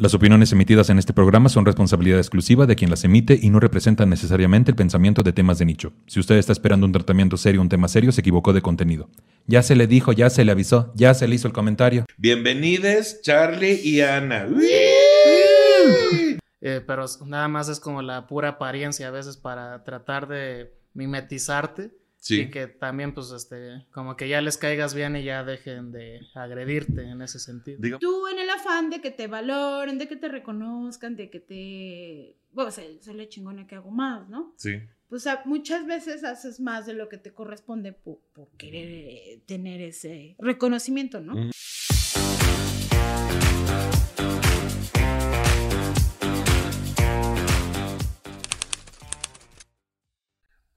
Las opiniones emitidas en este programa son responsabilidad exclusiva de quien las emite y no representan necesariamente el pensamiento de temas de nicho. Si usted está esperando un tratamiento serio, un tema serio, se equivocó de contenido. Ya se le dijo, ya se le avisó, ya se le hizo el comentario. Bienvenidos, Charlie y Ana. Eh, pero nada más es como la pura apariencia a veces para tratar de mimetizarte Sí. y que también pues este como que ya les caigas bien y ya dejen de agredirte en ese sentido. Diga- Tú en el afán de que te valoren, de que te reconozcan, de que te... Bueno, se, se le chingona que hago más, ¿no? Sí. Pues a- muchas veces haces más de lo que te corresponde por, por querer eh, tener ese reconocimiento, ¿no? Mm.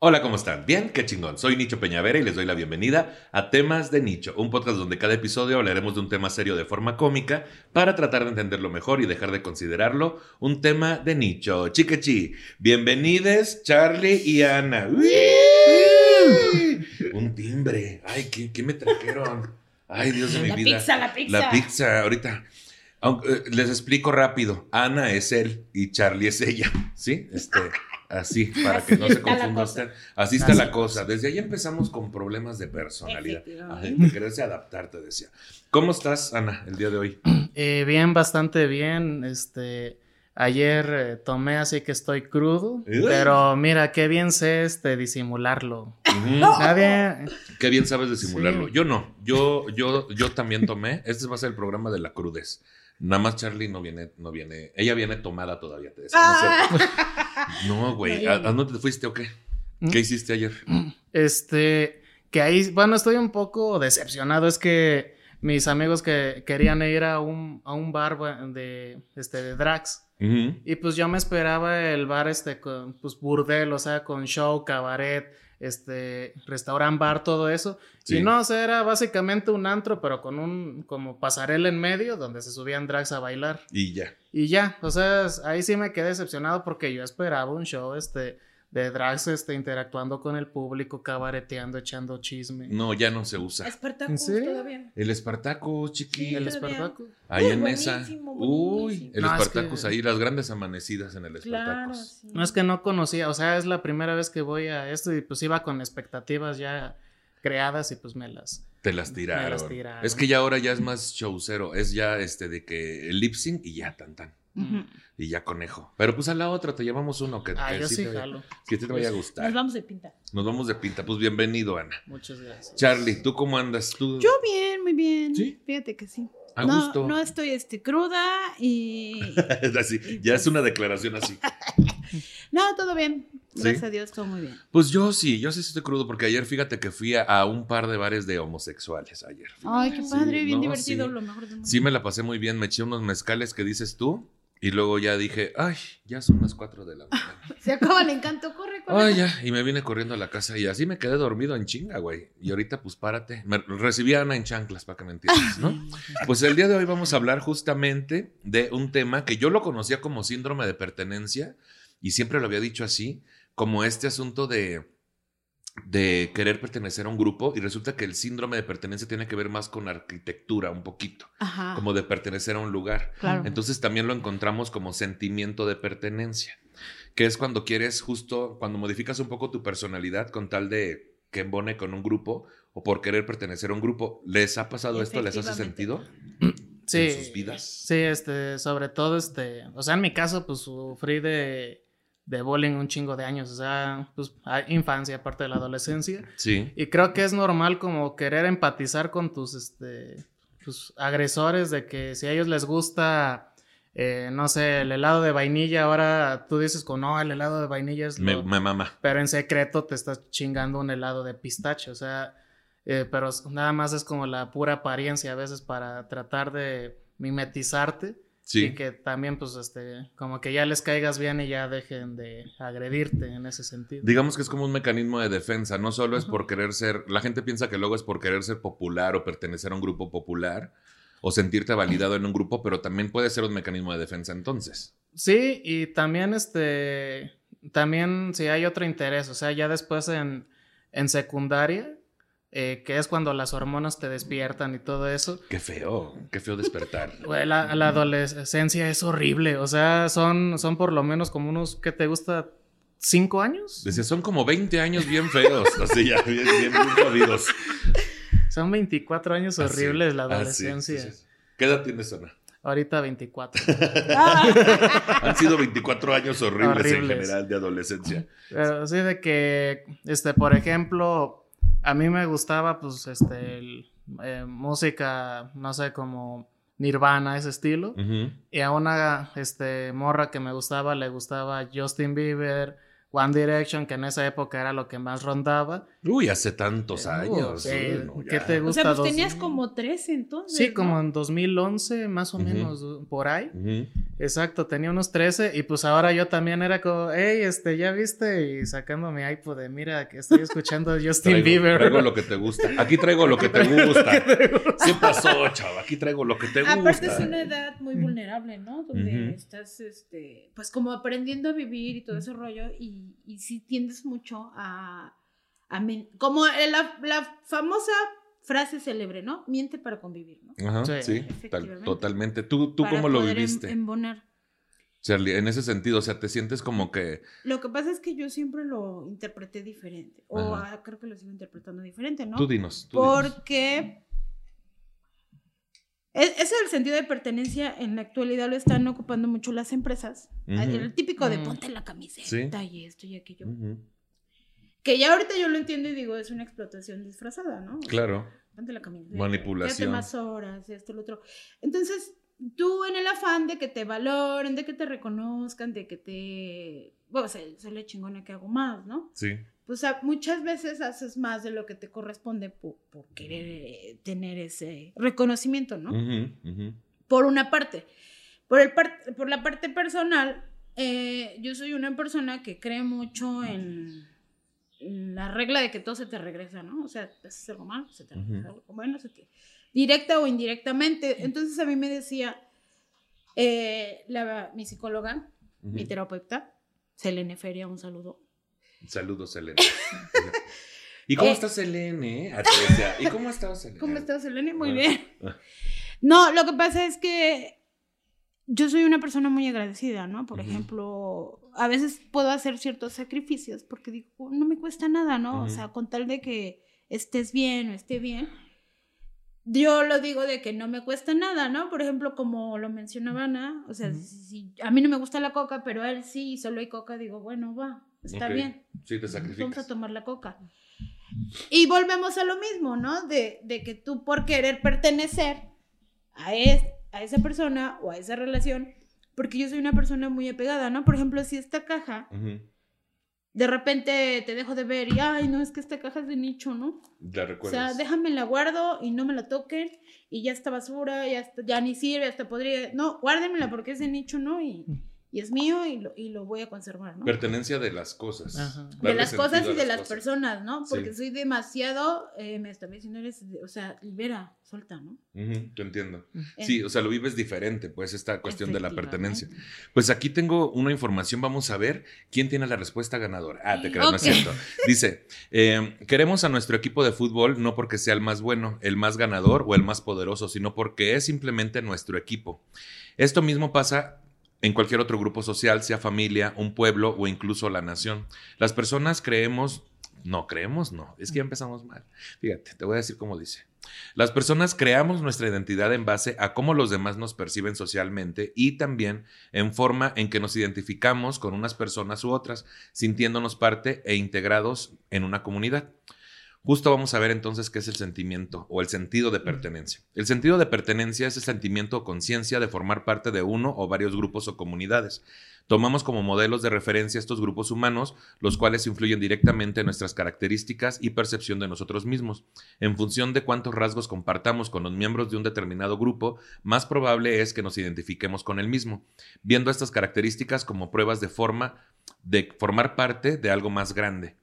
Hola, ¿cómo están? Bien, qué chingón. Soy Nicho Peñavera y les doy la bienvenida a Temas de Nicho, un podcast donde cada episodio hablaremos de un tema serio de forma cómica para tratar de entenderlo mejor y dejar de considerarlo un tema de nicho. Chiquechi, bienvenides Charlie y Ana. Un timbre. Ay, ¿qué, qué me trajeron? Ay, Dios de mi La vida. pizza, la pizza. La pizza, ahorita. Aunque, eh, les explico rápido. Ana es él y Charlie es ella. ¿Sí? Este, así, para que no se confunda usted. Así está Así la cosa. Desde ahí empezamos con problemas de personalidad. De quererse adaptarte, decía. ¿Cómo estás, Ana, el día de hoy? Eh, bien, bastante bien. Este ayer eh, tomé así que estoy crudo, pero mira qué bien sé este disimularlo. Ujú. Nadie Qué bien sabes disimularlo. Sí. Yo no. Yo, yo, yo también tomé. Este va a ser el programa de la crudez. Nada más Charlie no viene, no viene. Ella viene tomada todavía, te decía. ¿no? Ah, güey. ¿A, a dónde te fuiste o qué? ¿Mm? ¿Qué hiciste ayer? Este, que ahí, bueno, estoy un poco decepcionado. Es que mis amigos que querían ir a un, a un bar de, este, de drags. Y pues yo me esperaba el bar, este, con, pues burdel, o sea, con show, cabaret, este, restaurant bar, todo eso. Sí. Y no, o sea, era básicamente un antro, pero con un, como pasarela en medio, donde se subían drags a bailar. Y ya. Y ya, o sea, ahí sí me quedé decepcionado porque yo esperaba un show, este, de drags, este, interactuando con el público, cabareteando, echando chisme. No, ya no se usa. Espartacus ¿En serio? todavía. El Espartacus, chiqui. Sí, El. Espartaco. ahí Uy, en esa. buenísimo, Uy, el No, es Espartacus que- ahí, las grandes amanecidas en el Claro, Espartacus. sí. No es que no conocía, o sea, es la primera vez que voy a esto y pues iba con expectativas ya creadas y pues me las... Te las tiraron. Me las tiraron. Es que ya ahora ya es más showcero. Es ya este de que el lip sync y ya tan tan. Ujú. Y ya conejo. Pero pues a la otra te llevamos uno que, Ah, que yo sí te, vaya- jalo. que te vaya a gustar. Nos vamos de pinta. Nos vamos de pinta. Pues bienvenido, Ana. Muchas gracias. Charlie, ¿tú cómo andas? ¿Tú? Yo bien, muy bien. ¿Sí? Fíjate que sí. A no, gusto. no estoy este, cruda y... Así, ya es una declaración así. No, todo bien. ¿Sí? Gracias a Dios, todo muy bien. Pues yo sí, yo sí estoy crudo porque ayer fíjate que fui a, a un par de bares de homosexuales ayer. Ay, qué Sí, padre, bien no, divertido, sí. lo mejor del mundo. Sí me la pasé muy bien, me eché unos mezcales que dices tú y luego ya dije, ay, ya son las 4 de la mañana. Se acaba el encanto, corre, corre. Ay, ya, y me vine corriendo a la casa y así me quedé dormido en chinga, güey. Y ahorita pues párate. Me recibí a Ana en chanclas para que me entiendas, ¿no? Pues el día de hoy vamos a hablar justamente de un tema que yo lo conocía como síndrome de pertenencia y siempre lo había dicho así, como este asunto de de querer pertenecer a un grupo y resulta que el síndrome de pertenencia tiene que ver más con arquitectura un poquito, Ajá, como de pertenecer a un lugar. claro. Entonces también lo encontramos como sentimiento de pertenencia, que es cuando quieres justo, cuando modificas un poco tu personalidad con tal de que embone con un grupo o por querer pertenecer a un grupo. ¿Les ha pasado esto? ¿Les hace sentido? Sí. en sus vidas. Sí, este, sobre todo, este, o sea, en mi caso, pues sufrí de, de bullying un chingo de años, o sea, pues infancia, aparte de la adolescencia. Sí. Y creo que es normal como querer empatizar con tus, este, tus agresores de que si a ellos les gusta, eh, no sé, el helado de vainilla, ahora tú dices como, no, el helado de vainilla es Me, lo... me mama. Pero en secreto te estás chingando un helado de pistache, o sea, eh, pero nada más es como la pura apariencia a veces para tratar de mimetizarte Sí. y que también pues este como que ya les caigas bien y ya dejen de agredirte en ese sentido. Digamos que es como un mecanismo de defensa, no solo es por querer ser, la gente piensa que luego es por querer ser popular o pertenecer a un grupo popular o sentirte validado en un grupo, pero también puede ser un mecanismo de defensa entonces. Sí, y también este también si hay otro interés, o sea, ya después en, en secundaria eh, que es cuando las hormonas te despiertan y todo eso. Qué feo, qué feo despertar. La, la adolescencia es horrible, o sea, son, son por lo menos como unos, ¿qué te gusta? ¿Cinco años? Decía, son como 20 años bien feos, así ya, bien, bien, bien jodidos. Son 24 años Así, horribles la adolescencia. ¿Qué edad tienes, Ana? Ahorita 24. Han sido 24 años horribles, en general de adolescencia. Pero sí de que, este, por ejemplo, a mí me gustaba, pues, este, el, eh, música, no sé, como Nirvana, ese estilo. Y a una, este, morra que me gustaba, le gustaba Justin Bieber, One Direction, que en esa época era lo que más rondaba. Uy, hace tantos años. Eh, no, ¿Qué te O gusta? sea, pues Dos- tenías como 13 entonces. Sí, ¿no? como en 2011, más o Ujú. menos, por ahí. Ujú. Exacto, tenía unos 13 y pues ahora yo también era como, hey, este, ¿ya viste? Y sacando mi iPod de, mira, que estoy escuchando Justin Traigo, Bieber. traigo lo que te gusta. Aquí traigo lo que te gusta. ¿Qué pasó, chavo? Aquí traigo lo que te gusta. Aparte es una edad muy vulnerable, ¿no? Donde Ujú. estás, este, pues como aprendiendo a vivir y todo ese rollo y, y sí tiendes mucho a, a men- como la, la famosa frase célebre, ¿no? Miente para convivir, ¿no? Ajá, Sí, sí, tal- totalmente. ¿Tú, tú Para cómo lo poder em- viviste? embonar. Charlie, en ese sentido, o sea, te sientes como que... Lo que pasa es que yo siempre lo interpreté diferente, o ah, creo que lo sigo interpretando diferente, ¿no? Tú dinos. tú. Porque ese es el sentido de pertenencia en la actualidad lo están ocupando mucho las empresas. El típico de Mm. ponte la camiseta Sí. y esto y aquello. Que ya ahorita yo lo entiendo y digo, es una explotación disfrazada, ¿no? Claro. Ponte la camiseta. Manipulación. quédate más horas, esto, lo otro. Entonces, tú en el afán de que te valoren, de que te reconozcan, de que te... Bueno, soy, soy la chingona que hago más, ¿no? Sí. Pues muchas veces haces más de lo que te corresponde por, por querer tener ese reconocimiento, ¿no? Por una parte. Por, el par- por la parte personal, eh, yo soy una persona que cree mucho en la regla de que todo se te regresa, ¿no? O sea, haces algo mal, se te regresa algo bueno, se te... directa o indirectamente. Entonces a mí me decía eh, la, mi psicóloga, mi terapeuta, Selene Feria, un saludo. Saludos, Selene. ¿Y cómo Eh. estás, Selene? Ah, ¿Y cómo estás, Selene? ¿Cómo estás, Selene? Muy bien. No, lo que pasa es que yo soy una persona muy agradecida, ¿no? Por ejemplo, a veces puedo hacer ciertos sacrificios porque digo, "Oh, no me cuesta nada, ¿no? O sea, con tal de que estés bien o esté bien. Yo lo digo de que no me cuesta nada, ¿no? Por ejemplo, como lo mencionaba Ana, o sea, si- a mí no me gusta la coca, pero a él sí, y solo hay coca, digo, bueno, va, está bien. Sí, te Vamos a sacrificas. tomar la coca. Y volvemos a lo mismo, ¿no? De, de que tú por querer pertenecer a, es- a esa persona o a esa relación, porque yo soy una persona muy apegada, ¿no? Por ejemplo, si esta caja, de repente te dejo de ver y, ay, no, es que esta caja es de nicho, ¿no? La O recuerdas. sea, déjame la guardo y no me la toquen y ya está basura, ya, está- ya ni sirve, hasta podría... No, guárdemela porque es de nicho, ¿no? Y, y es mío y lo, y lo voy a conservar, ¿no? Pertenencia de las cosas. Ajá. de las cosas y de las personas, ¿no? Porque Sí. soy demasiado, eh, me estaba diciendo, eres, de- o sea, libera, suelta, ¿no? Te entiendo. En- Sí, o sea, lo vives diferente, pues, esta cuestión de la pertenencia. Pues aquí tengo una información, vamos a ver quién tiene la respuesta ganadora. Ah, te creas, no es cierto. Dice, eh, queremos a nuestro equipo de fútbol no porque sea el más bueno, el más ganador o el más poderoso, sino porque es simplemente nuestro equipo. Esto mismo pasa en cualquier otro grupo social, sea familia, un pueblo o incluso la nación. Las personas creemos, no creemos, no, es que ya empezamos mal. Fíjate, te voy a decir cómo dice. Las personas creamos nuestra identidad en base a cómo los demás nos perciben socialmente y también en forma en que nos identificamos con unas personas u otras, sintiéndonos parte e integrados en una comunidad. Justo vamos a ver entonces qué es el sentimiento o el sentido de pertenencia. El sentido de pertenencia es el sentimiento o conciencia de formar parte de uno o varios grupos o comunidades. Tomamos como modelos de referencia estos grupos humanos, los cuales influyen directamente en nuestras características y percepción de nosotros mismos. En función de cuántos rasgos compartamos con los miembros de un determinado grupo, más probable es que nos identifiquemos con el mismo, viendo estas características como pruebas de forma de formar parte de algo más grande.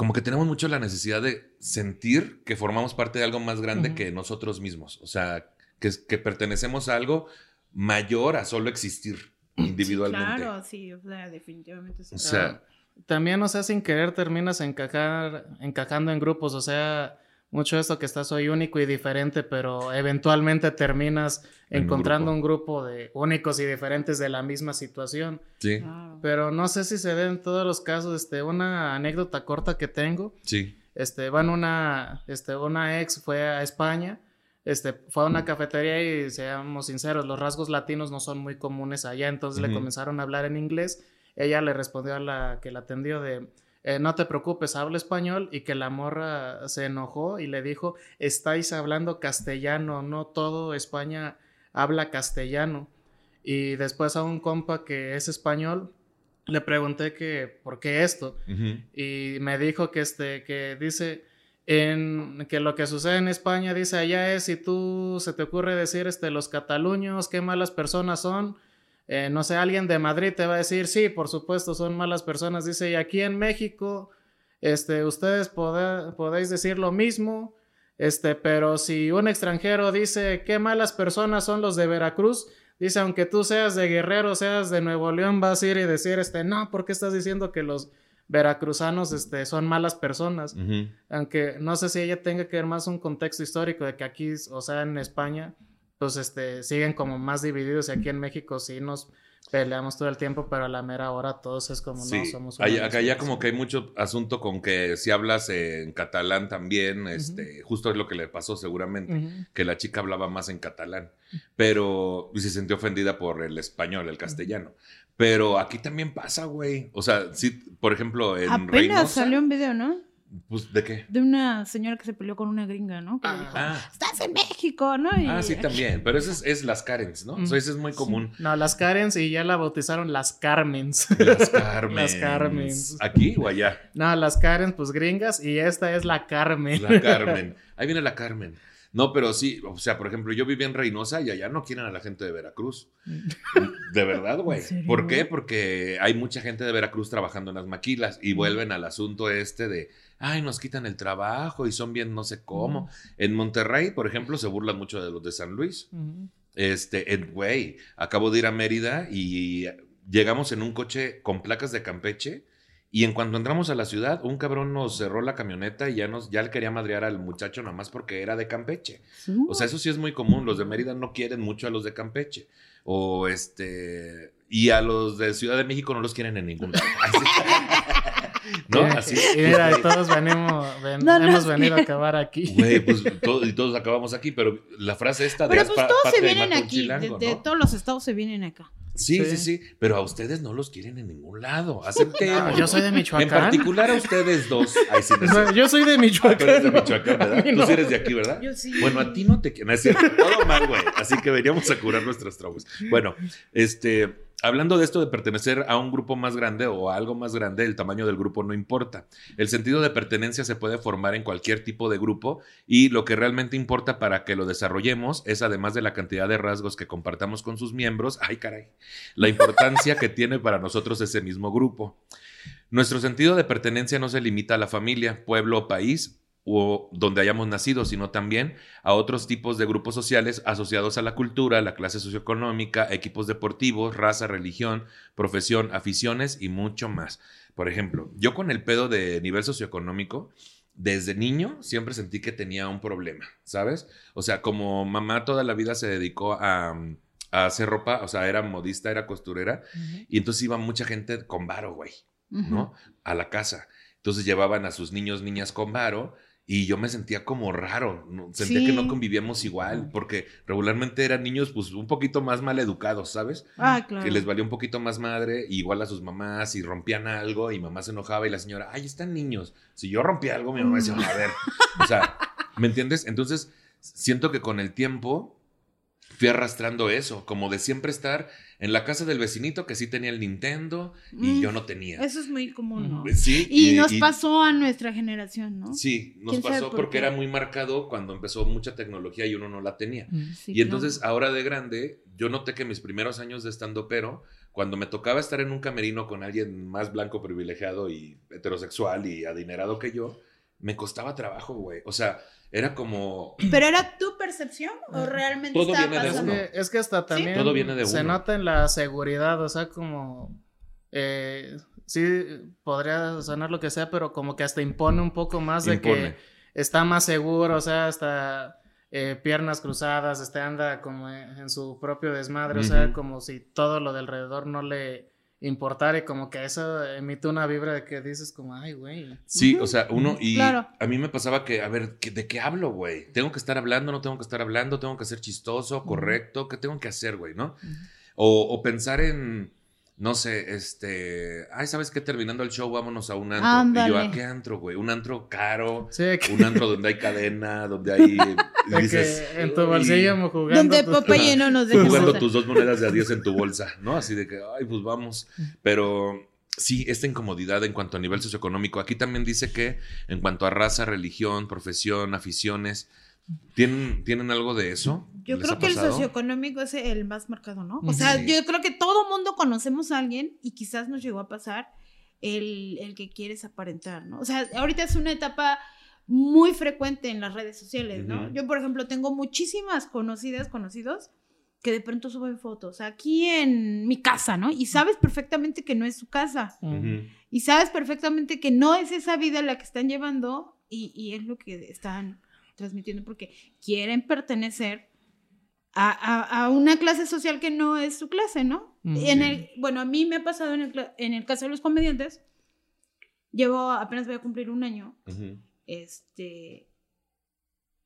Como que tenemos mucho la necesidad de sentir que formamos parte de algo más grande que nosotros mismos, o sea, que, que pertenecemos a algo mayor a solo existir individualmente. Sí, claro, sí, o sea, definitivamente sí. O sea, También, o sea, sin querer terminas encajar, encajando en grupos, o sea, mucho esto que estás soy único y diferente, pero eventualmente terminas En un encontrando grupo. un grupo de únicos y diferentes de la misma situación. Sí. Pero no sé si se ve en todos los casos, este, una anécdota corta que tengo. sí. Este, van una, este, una ex fue a España, este, fue a una cafetería y seamos sinceros, los rasgos latinos no son muy comunes allá, entonces le comenzaron a hablar en inglés. Ella le respondió a la que la atendió de, eh, no te preocupes, hablo español y que la morra se enojó y le dijo, estáis hablando castellano, no todo España habla castellano. Y después a un compa que es español, le pregunté que, ¿por qué esto? Y me dijo que este que dice en que lo que sucede en España dice allá es si tú se te ocurre decir este los cataluños qué malas personas son eh, no sé alguien de Madrid te va a decir sí por supuesto son malas personas dice y aquí en México este ustedes pode- podéis decir lo mismo este pero si un extranjero dice qué malas personas son los de Veracruz Dice, aunque tú seas de Guerrero, seas de Nuevo León, vas a ir y decir, este, no, ¿por qué estás diciendo que los veracruzanos, este, son malas personas? Aunque no sé si ella tenga que ver más un contexto histórico de que aquí, o sea, en España, pues, este, siguen como más divididos y aquí en México sí nos peleamos todo el tiempo, pero a la mera hora todos es como, no, somos Allá- acá ya como que hay mucho asunto con que si hablas en catalán también, este, justo es lo que le pasó seguramente, que la chica hablaba más en catalán, pero y se sintió ofendida por el español, el castellano. Pero aquí también pasa, güey. O sea, sí, por ejemplo, en Apenas Reynosa, salió un video, ¿no? Pues, ¿de qué? De una señora que se peleó con una gringa, ¿no? Que le Ah. dijo, Ah, estás en México, ¿no? Y- ah, sí, también. Pero eso es, es las Karens, ¿no? O sea, eso es muy común. No, las Karens y ya la bautizaron las Carmens. Las Carmen. Las Carmens. ¿Aquí o allá? no, las Karens, pues gringas, y esta es la Carmen. La Carmen. Ahí viene la Carmen. No, pero sí, o sea, por ejemplo, yo viví en Reynosa y allá no quieren a la gente de Veracruz. De verdad, güey. ¿Por qué? Porque hay mucha gente de Veracruz trabajando en las maquilas y vuelven al asunto este de, ay, nos quitan el trabajo y son bien no sé cómo. En Monterrey, por ejemplo, se burlan mucho de los de San Luis. Este, en- güey, acabo de ir a Mérida y llegamos en un coche con placas de Campeche y en cuanto entramos a la ciudad, un cabrón nos cerró la camioneta y ya nos ya le quería madrear al muchacho nada más porque era de Campeche. O sea, eso sí es muy común, los de Mérida no quieren mucho a los de Campeche o este y a los de Ciudad de México no los quieren en ningún lado. Ay, sí. ¿No? Y- Así. Y mira, y todos venimos, ven- No, hemos venido a acabar aquí. Güey, pues todo- y todos acabamos aquí, pero la frase esta de Pero "Haz pues pa- todos se vienen aquí. chilango", de, de ¿no? todos los estados se vienen acá. Sí, sí, Sí. sí, pero a ustedes no los quieren en ningún lado. Acepten. No, yo soy de En Michoacán. particular a ustedes dos. Ay, sí, no sé. No, yo soy de Ah, tú eres Michoacán. de Michoacán, ¿verdad? Tú sí eres de aquí, ¿verdad? Yo sí. Bueno, a ti no te quieren. No es cierto. Todo mal, güey. Así que veníamos a curar nuestros traumas. Bueno, este. Hablando de esto de pertenecer a un grupo más grande o a algo más grande, el tamaño del grupo no importa. El sentido de pertenencia se puede formar en cualquier tipo de grupo y lo que realmente importa para que lo desarrollemos es, además de la cantidad de rasgos que compartamos con sus miembros, ay caray, la importancia que tiene para nosotros ese mismo grupo. Nuestro sentido de pertenencia no se limita a la familia, pueblo o país o donde hayamos nacido, sino también a otros tipos de grupos sociales asociados a la cultura, la clase socioeconómica, equipos deportivos, raza, religión, profesión, aficiones y mucho más. Por ejemplo, yo con el pedo de nivel socioeconómico, desde niño siempre sentí que tenía un problema, ¿sabes? O sea, como mamá toda la vida se dedicó a, a hacer ropa, o sea, era modista, era costurera, y entonces iba mucha gente con varo, güey. ¿no? A la casa. Entonces llevaban a sus niños, niñas con varo. Y yo me sentía como raro, ¿no? sentía Sí. que no convivíamos igual, porque regularmente eran niños pues un poquito más mal educados, ¿sabes? Ah, claro. Que les valía un poquito más madre, igual a sus mamás, y rompían algo, y mamá se enojaba, y la señora, ay, están niños. Si yo rompía algo, mi mamá decía, a ver, o sea, ¿me entiendes? Entonces, siento que con el tiempo fui arrastrando eso, como de siempre estar en la casa del vecinito que sí tenía el Nintendo y Mm, yo no tenía. Eso es muy común, ¿no? Sí, Y, nos pasó a nuestra generación, ¿no? Sí, nos ¿Quién sabe pasó por porque era muy marcado cuando empezó mucha tecnología y uno no la tenía. Sí, y entonces claro. ahora de grande, yo noté que mis primeros años de estando pero, cuando me tocaba estar en un camerino con alguien más blanco, privilegiado y heterosexual y adinerado que yo, me costaba trabajo, güey. O sea, era como... ¿Pero era tu percepción o realmente Todo estaba viene de Es pasando? uno. es que hasta también Todo viene de se uno. nota en la seguridad, o sea, como eh, sí podría sonar lo que sea, pero como que hasta impone un poco más de Impone. que está más seguro, o sea, hasta eh, piernas cruzadas, este anda como en, en su propio desmadre, o sea, como si todo lo de alrededor no le importara y como que eso emite una vibra de que dices como, ay, güey. Sí, o sea, uno y Claro. a mí me pasaba que, a ver, ¿qué- ¿de qué hablo, güey? ¿Tengo que estar hablando? ¿No tengo que estar hablando? ¿Tengo que ser chistoso? ¿Correcto? ¿Qué tengo que hacer, güey? ¿No? O, o pensar en, no sé, este, ay, ¿sabes qué? Terminando el show, vámonos a un antro. Y yo, ¿a Ándale. qué antro, güey? Un antro caro, Sí, que, un antro donde hay cadena, donde hay... de que dices, en tu bolsillo jugando. Donde tu- Popeye no nos deja jugando tus dos monedas de a 10 en tu bolsa, ¿no? Así de que, ay, pues vamos. Pero sí, esta incomodidad en cuanto a nivel socioeconómico. Aquí también dice que en cuanto a raza, religión, profesión, aficiones, ¿tienen, ¿tienen algo de eso? Yo ¿Les creo que el socioeconómico es el más marcado, ¿no? O sea, yo creo que todo mundo conocemos a alguien y quizás nos llegó a pasar el, el que quieres aparentar, ¿no? O sea, ahorita es una etapa muy frecuente en las redes sociales, ¿no? Yo, por ejemplo, tengo muchísimas conocidas, conocidos, que de pronto suben fotos aquí en mi casa, ¿no? Y sabes perfectamente que no es su casa. Y sabes perfectamente que no es esa vida la que están llevando y, y es lo que están transmitiendo porque quieren pertenecer a, a- a una clase social que no es su clase, ¿no? Mm. En el, bueno, a mí me ha pasado en el, en el caso de los comediantes, llevo, apenas voy a cumplir un año, este,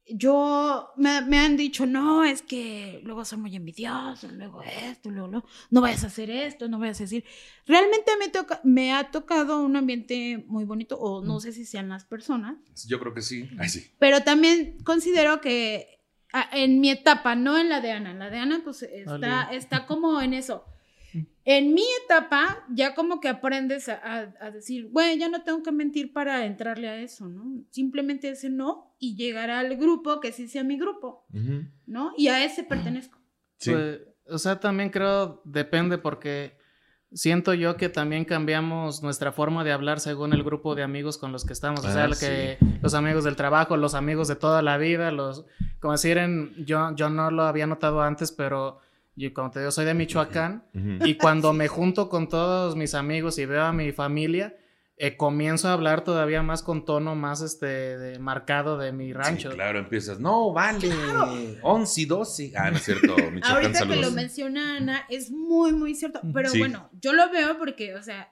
yo, me, me han dicho, no, es que luego son muy envidiosos, luego esto, luego no, no vayas a hacer esto, no vayas a decir. Realmente me, toca, me ha tocado un ambiente muy bonito, o no sé si sean las personas, Yo creo que sí. Ay, sí. pero también considero que en mi etapa, no en la de Ana, en la de Ana pues está, está como en eso. En mi etapa ya como que aprendes a, a- a decir, bueno, ya no tengo que mentir para entrarle a eso, ¿no? Simplemente ese no y llegar al grupo que sí sea mi grupo, Ujú. ¿no? Y a ese pertenezco. Sí. Pues, o sea, también creo, depende porque siento yo que también cambiamos nuestra forma de hablar según el grupo de amigos con los que estamos. O sea, Ah, lo que, los amigos del trabajo, los amigos de toda la vida, los, como decir, en, yo, yo no lo había notado antes, pero yo, como te digo, soy de Michoacán y cuando me junto con todos mis amigos y veo a mi familia, eh, comienzo a hablar todavía más con tono más este de- marcado de mi rancho. Sí, claro, empiezas. No, vale. 11 y 12. Ah, no es cierto. Michoacán, Ahorita que saludos. lo menciona Ana, es muy, muy cierto. Pero Sí. bueno, yo lo veo porque, o sea,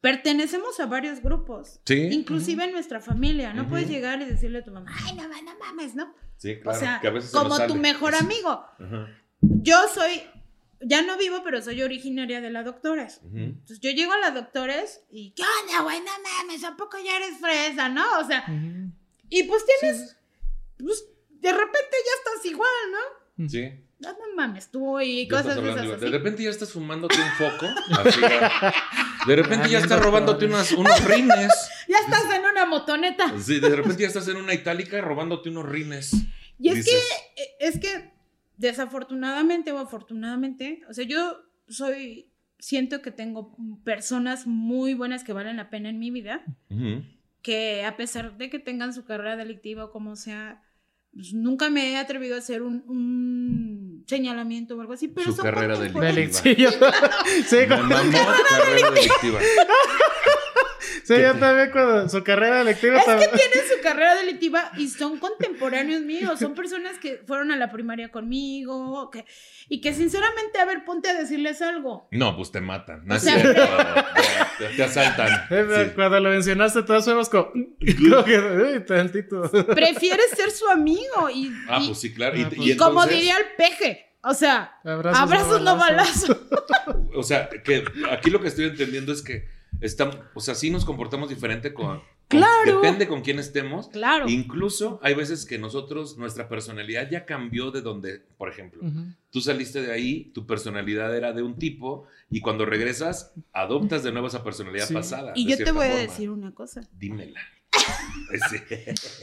pertenecemos a varios grupos. Sí. Inclusive en nuestra familia, no puedes llegar y decirle a tu mamá, ay, no, no mames, ¿no? Sí, claro. o sea, que a veces se nos como tu mejor amigo. Ajá. Yo soy, ya no vivo, pero soy originaria de la Doctores. Entonces yo llego a la Doctores y, ¿qué onda, güey? No mames, ¿a poco ya eres fresa, no? O sea, y pues tienes, pues, de repente ya estás igual, ¿no? Sí. No, no mames, tú y cosas de esas así. De repente ya estás fumándote un foco. así, de repente Ah, ya bien, estás robándote unas, unos rines. Ya estás en una motoneta. Sí, de repente ya estás en una itálica robándote unos rines. Y es Dices, que, eh, es que desafortunadamente o afortunadamente, o sea, yo soy, siento que tengo personas muy buenas que valen la pena en mi vida, que a pesar de que tengan su carrera delictiva o como sea, pues, nunca me he atrevido a hacer un, un señalamiento o algo así, pero Su son carrera contemporáneos. Delic- sí, yo- sí, mamó carrera delictiva. Sí, yo también cuando su carrera electiva Es que tienen su carrera delictiva y son contemporáneos míos, son personas que fueron a la primaria conmigo, que, y que sinceramente, a ver, ponte a decirles algo. No, pues te matan. No O es cierto. Te, te asaltan. Sí. Cuando lo mencionaste, todos fuimos como, como que, uy, tantito. Prefieres ser su amigo y, Ah, y- pues sí, claro. Y, Ah, pues. y como diría el peje, o sea, Abrazos, abrazos no balazos. O sea, que aquí lo que estoy entendiendo es que estamos, o sea, sí nos comportamos diferente con. con- Claro. Depende con quién estemos. Claro. Incluso hay veces que nosotros, nuestra personalidad ya cambió de donde, por ejemplo, tú saliste de ahí, tu personalidad era de un tipo y cuando regresas adoptas de nuevo esa personalidad Sí. pasada. Y yo te voy a decir una cosa. Dímela. Sí.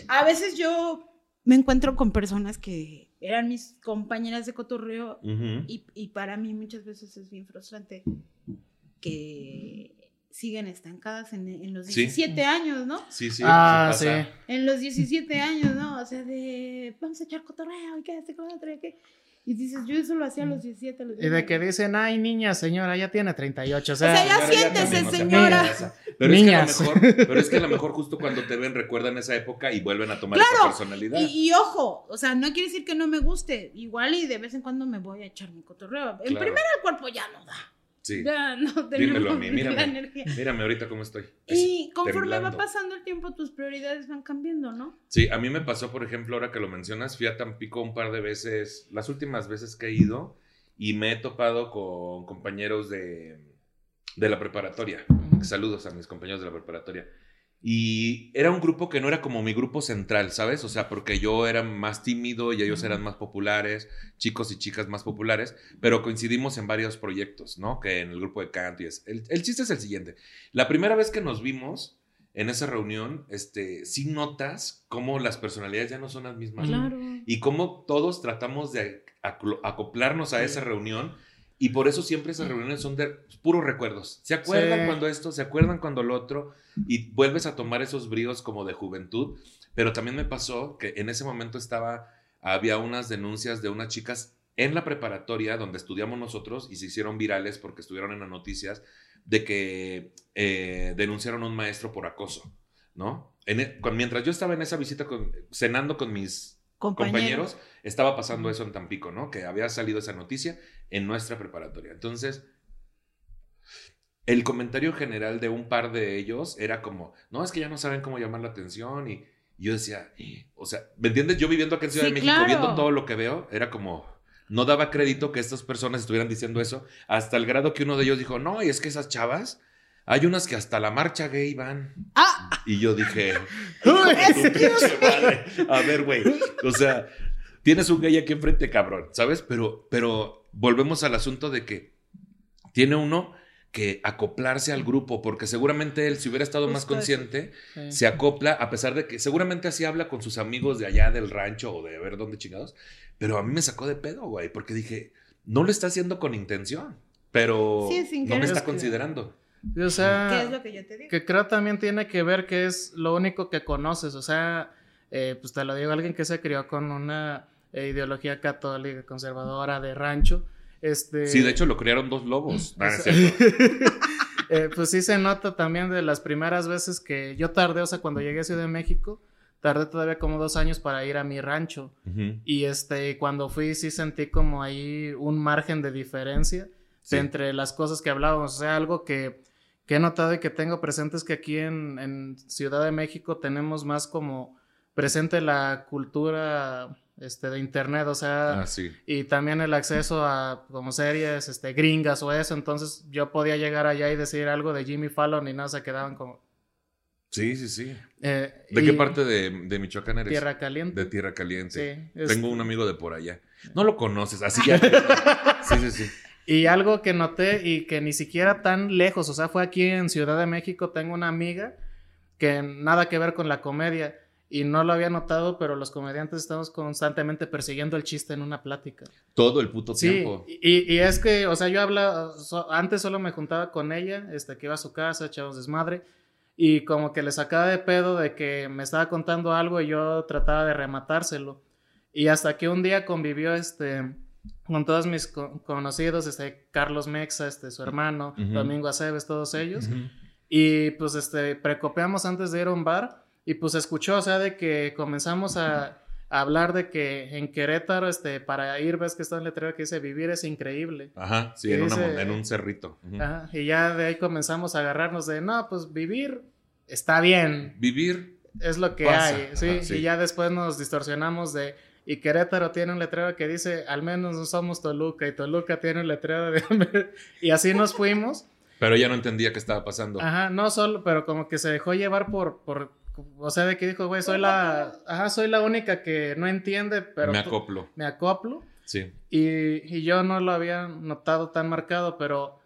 A veces yo me encuentro con personas que eran mis compañeras de cotorreo Ujú. y, y para mí muchas veces es bien frustrante que siguen estancadas en, en los Sí. 17 años, ¿no? Sí, sí. ah, sí. En los 17 años, ¿no? O sea, de vamos a echar cotorreo y qué hace con otro y qué. Y dices, yo eso lo hacía a los 17. a los Y de que 19. dicen, ay, niña, señora, ya tiene 38. O O sea, sea, ya Señora, siéntese, o sea, señora. esa- Pero Niñas. es que a lo mejor, pero es que a lo mejor justo cuando te ven recuerdan esa época y vuelven a tomar esa Claro, personalidad. Y, y ojo, o sea, no quiere decir que no me guste. Igual y de vez en cuando me voy a echar mi cotorreo. El Claro. primero el cuerpo ya no da. Sí. Ya no Dímelo a mí, mírame. ahorita cómo estoy. Y conforme temblando. va pasando el tiempo, tus prioridades van cambiando, ¿no? Sí, a mí me pasó, por ejemplo, ahora que lo mencionas, fui a Tampico un par de veces, las últimas veces que he ido, y me he topado con compañeros de, de la preparatoria. Saludos a mis compañeros de la preparatoria. Y era un grupo que no era como mi grupo central, ¿sabes? O sea, porque yo era más tímido y ellos eran más populares, chicos y chicas más populares, pero coincidimos en varios proyectos, ¿no? Que en el grupo de canto y es. El, el chiste es el siguiente. La primera vez que nos vimos en esa reunión, este, sí notas cómo las personalidades ya no son las mismas. Claro. Y cómo todos tratamos de acoplarnos a esa reunión. Y por eso siempre esas reuniones son de puros recuerdos. ¿Se acuerdan Sí. cuando esto? ¿Se acuerdan cuando lo otro? Y vuelves a tomar esos bríos como de juventud. Pero también me pasó que en ese momento estaba, había unas denuncias de unas chicas en la preparatoria donde estudiamos nosotros y se hicieron virales porque estuvieron en las noticias de que eh, denunciaron a un maestro por acoso, ¿no? En e- con- mientras yo estaba en esa visita con- cenando con mis compañeros, estaba pasando eso en Tampico, ¿no? Que había salido esa noticia en nuestra preparatoria. Entonces, el comentario general de un par de ellos era como, no, es que ya no saben cómo llamar la atención y, y yo decía, o sea, ¿me entiendes? Yo viviendo acá en Ciudad Sí, de México, claro. viendo todo lo que veo, era como, no daba crédito que estas personas estuvieran diciendo eso, hasta el grado que uno de ellos dijo, no, y es que esas chavas, hay unas que hasta la marcha gay van. Ah, Y yo dije. A ver, güey. O sea, tienes un gay aquí enfrente, cabrón, ¿sabes? Pero, pero volvemos al asunto de que tiene uno que acoplarse al grupo, porque seguramente él, si hubiera estado más Justo consciente, Sí. se acopla, a pesar de que seguramente así habla con sus amigos de allá del rancho o de ver dónde chingados, pero a mí me sacó de pedo, güey, porque dije, no lo está haciendo con intención, pero Sí, no me está considerando. Sí, o sea, ¿qué es lo que yo te digo? que creo también tiene que ver que es lo único que conoces. O sea, eh, pues te lo digo, alguien que se crió con una eh, ideología católica, conservadora, de rancho. Este, Sí, de hecho lo criaron dos lobos. No, es cierto. eh, pues sí se nota también de las primeras veces que yo tardé, o sea, cuando llegué a Ciudad de México, tardé todavía como dos años para ir a mi rancho. Ujú. Y este, cuando fui sí sentí como ahí un margen de diferencia Sí. entre las cosas que hablábamos. O sea, algo que, que he notado y que tengo presente es que aquí en, en Ciudad de México tenemos más como presente la cultura este, de internet, o sea, Ah, sí. y también el acceso a como series este, gringas o eso. Entonces yo podía llegar allá y decir algo de Jimmy Fallon y nada, se quedaban como... Sí, sí, sí. eh, ¿De qué parte de, de Michoacán eres? Tierra Caliente. De Tierra Caliente. Sí, es- Tengo un amigo de por allá. No lo conoces, así ya. sí, sí, sí. Y algo que noté y que ni siquiera tan lejos, o sea, fue aquí en Ciudad de México, tengo una amiga que nada que ver con la comedia y no lo había notado, pero los comediantes estamos constantemente persiguiendo el chiste en una plática. Todo el puto Sí, tiempo. y, y es que, o sea, yo habla, so- antes solo me juntaba con ella, este, que iba a su casa, echábamos desmadre, y como que le sacaba de pedo de que me estaba contando algo y yo trataba de rematárselo. Y hasta que un día convivió, este, con todos mis co- conocidos, este, Carlos Mexa, este, su hermano. Domingo Aceves, todos ellos, y pues este, precopeamos antes de ir a un bar y pues escuchó, o sea, de que comenzamos a, a hablar de que en Querétaro, este, para ir, ves que está en el letrero que dice vivir es increíble. Ajá, sí, ¿Qué en, una dice? mon- en un cerrito. Ajá, y ya de ahí comenzamos a agarrarnos de, no, pues vivir está bien, Vivir. es lo que Pasa, hay, ¿sí? ajá, sí. Y ya después nos distorsionamos de, y Querétaro tiene un letrero que dice, al menos no somos Toluca, y Toluca tiene un letrero de... y así nos fuimos. Pero ella no entendía qué estaba pasando. Ajá, no solo, pero como que se dejó llevar por, por, o sea, de que dijo, güey, soy la, ajá, soy la única que no entiende, pero Me tú- acoplo. me acoplo. Sí. Y, y yo no lo había notado tan marcado, pero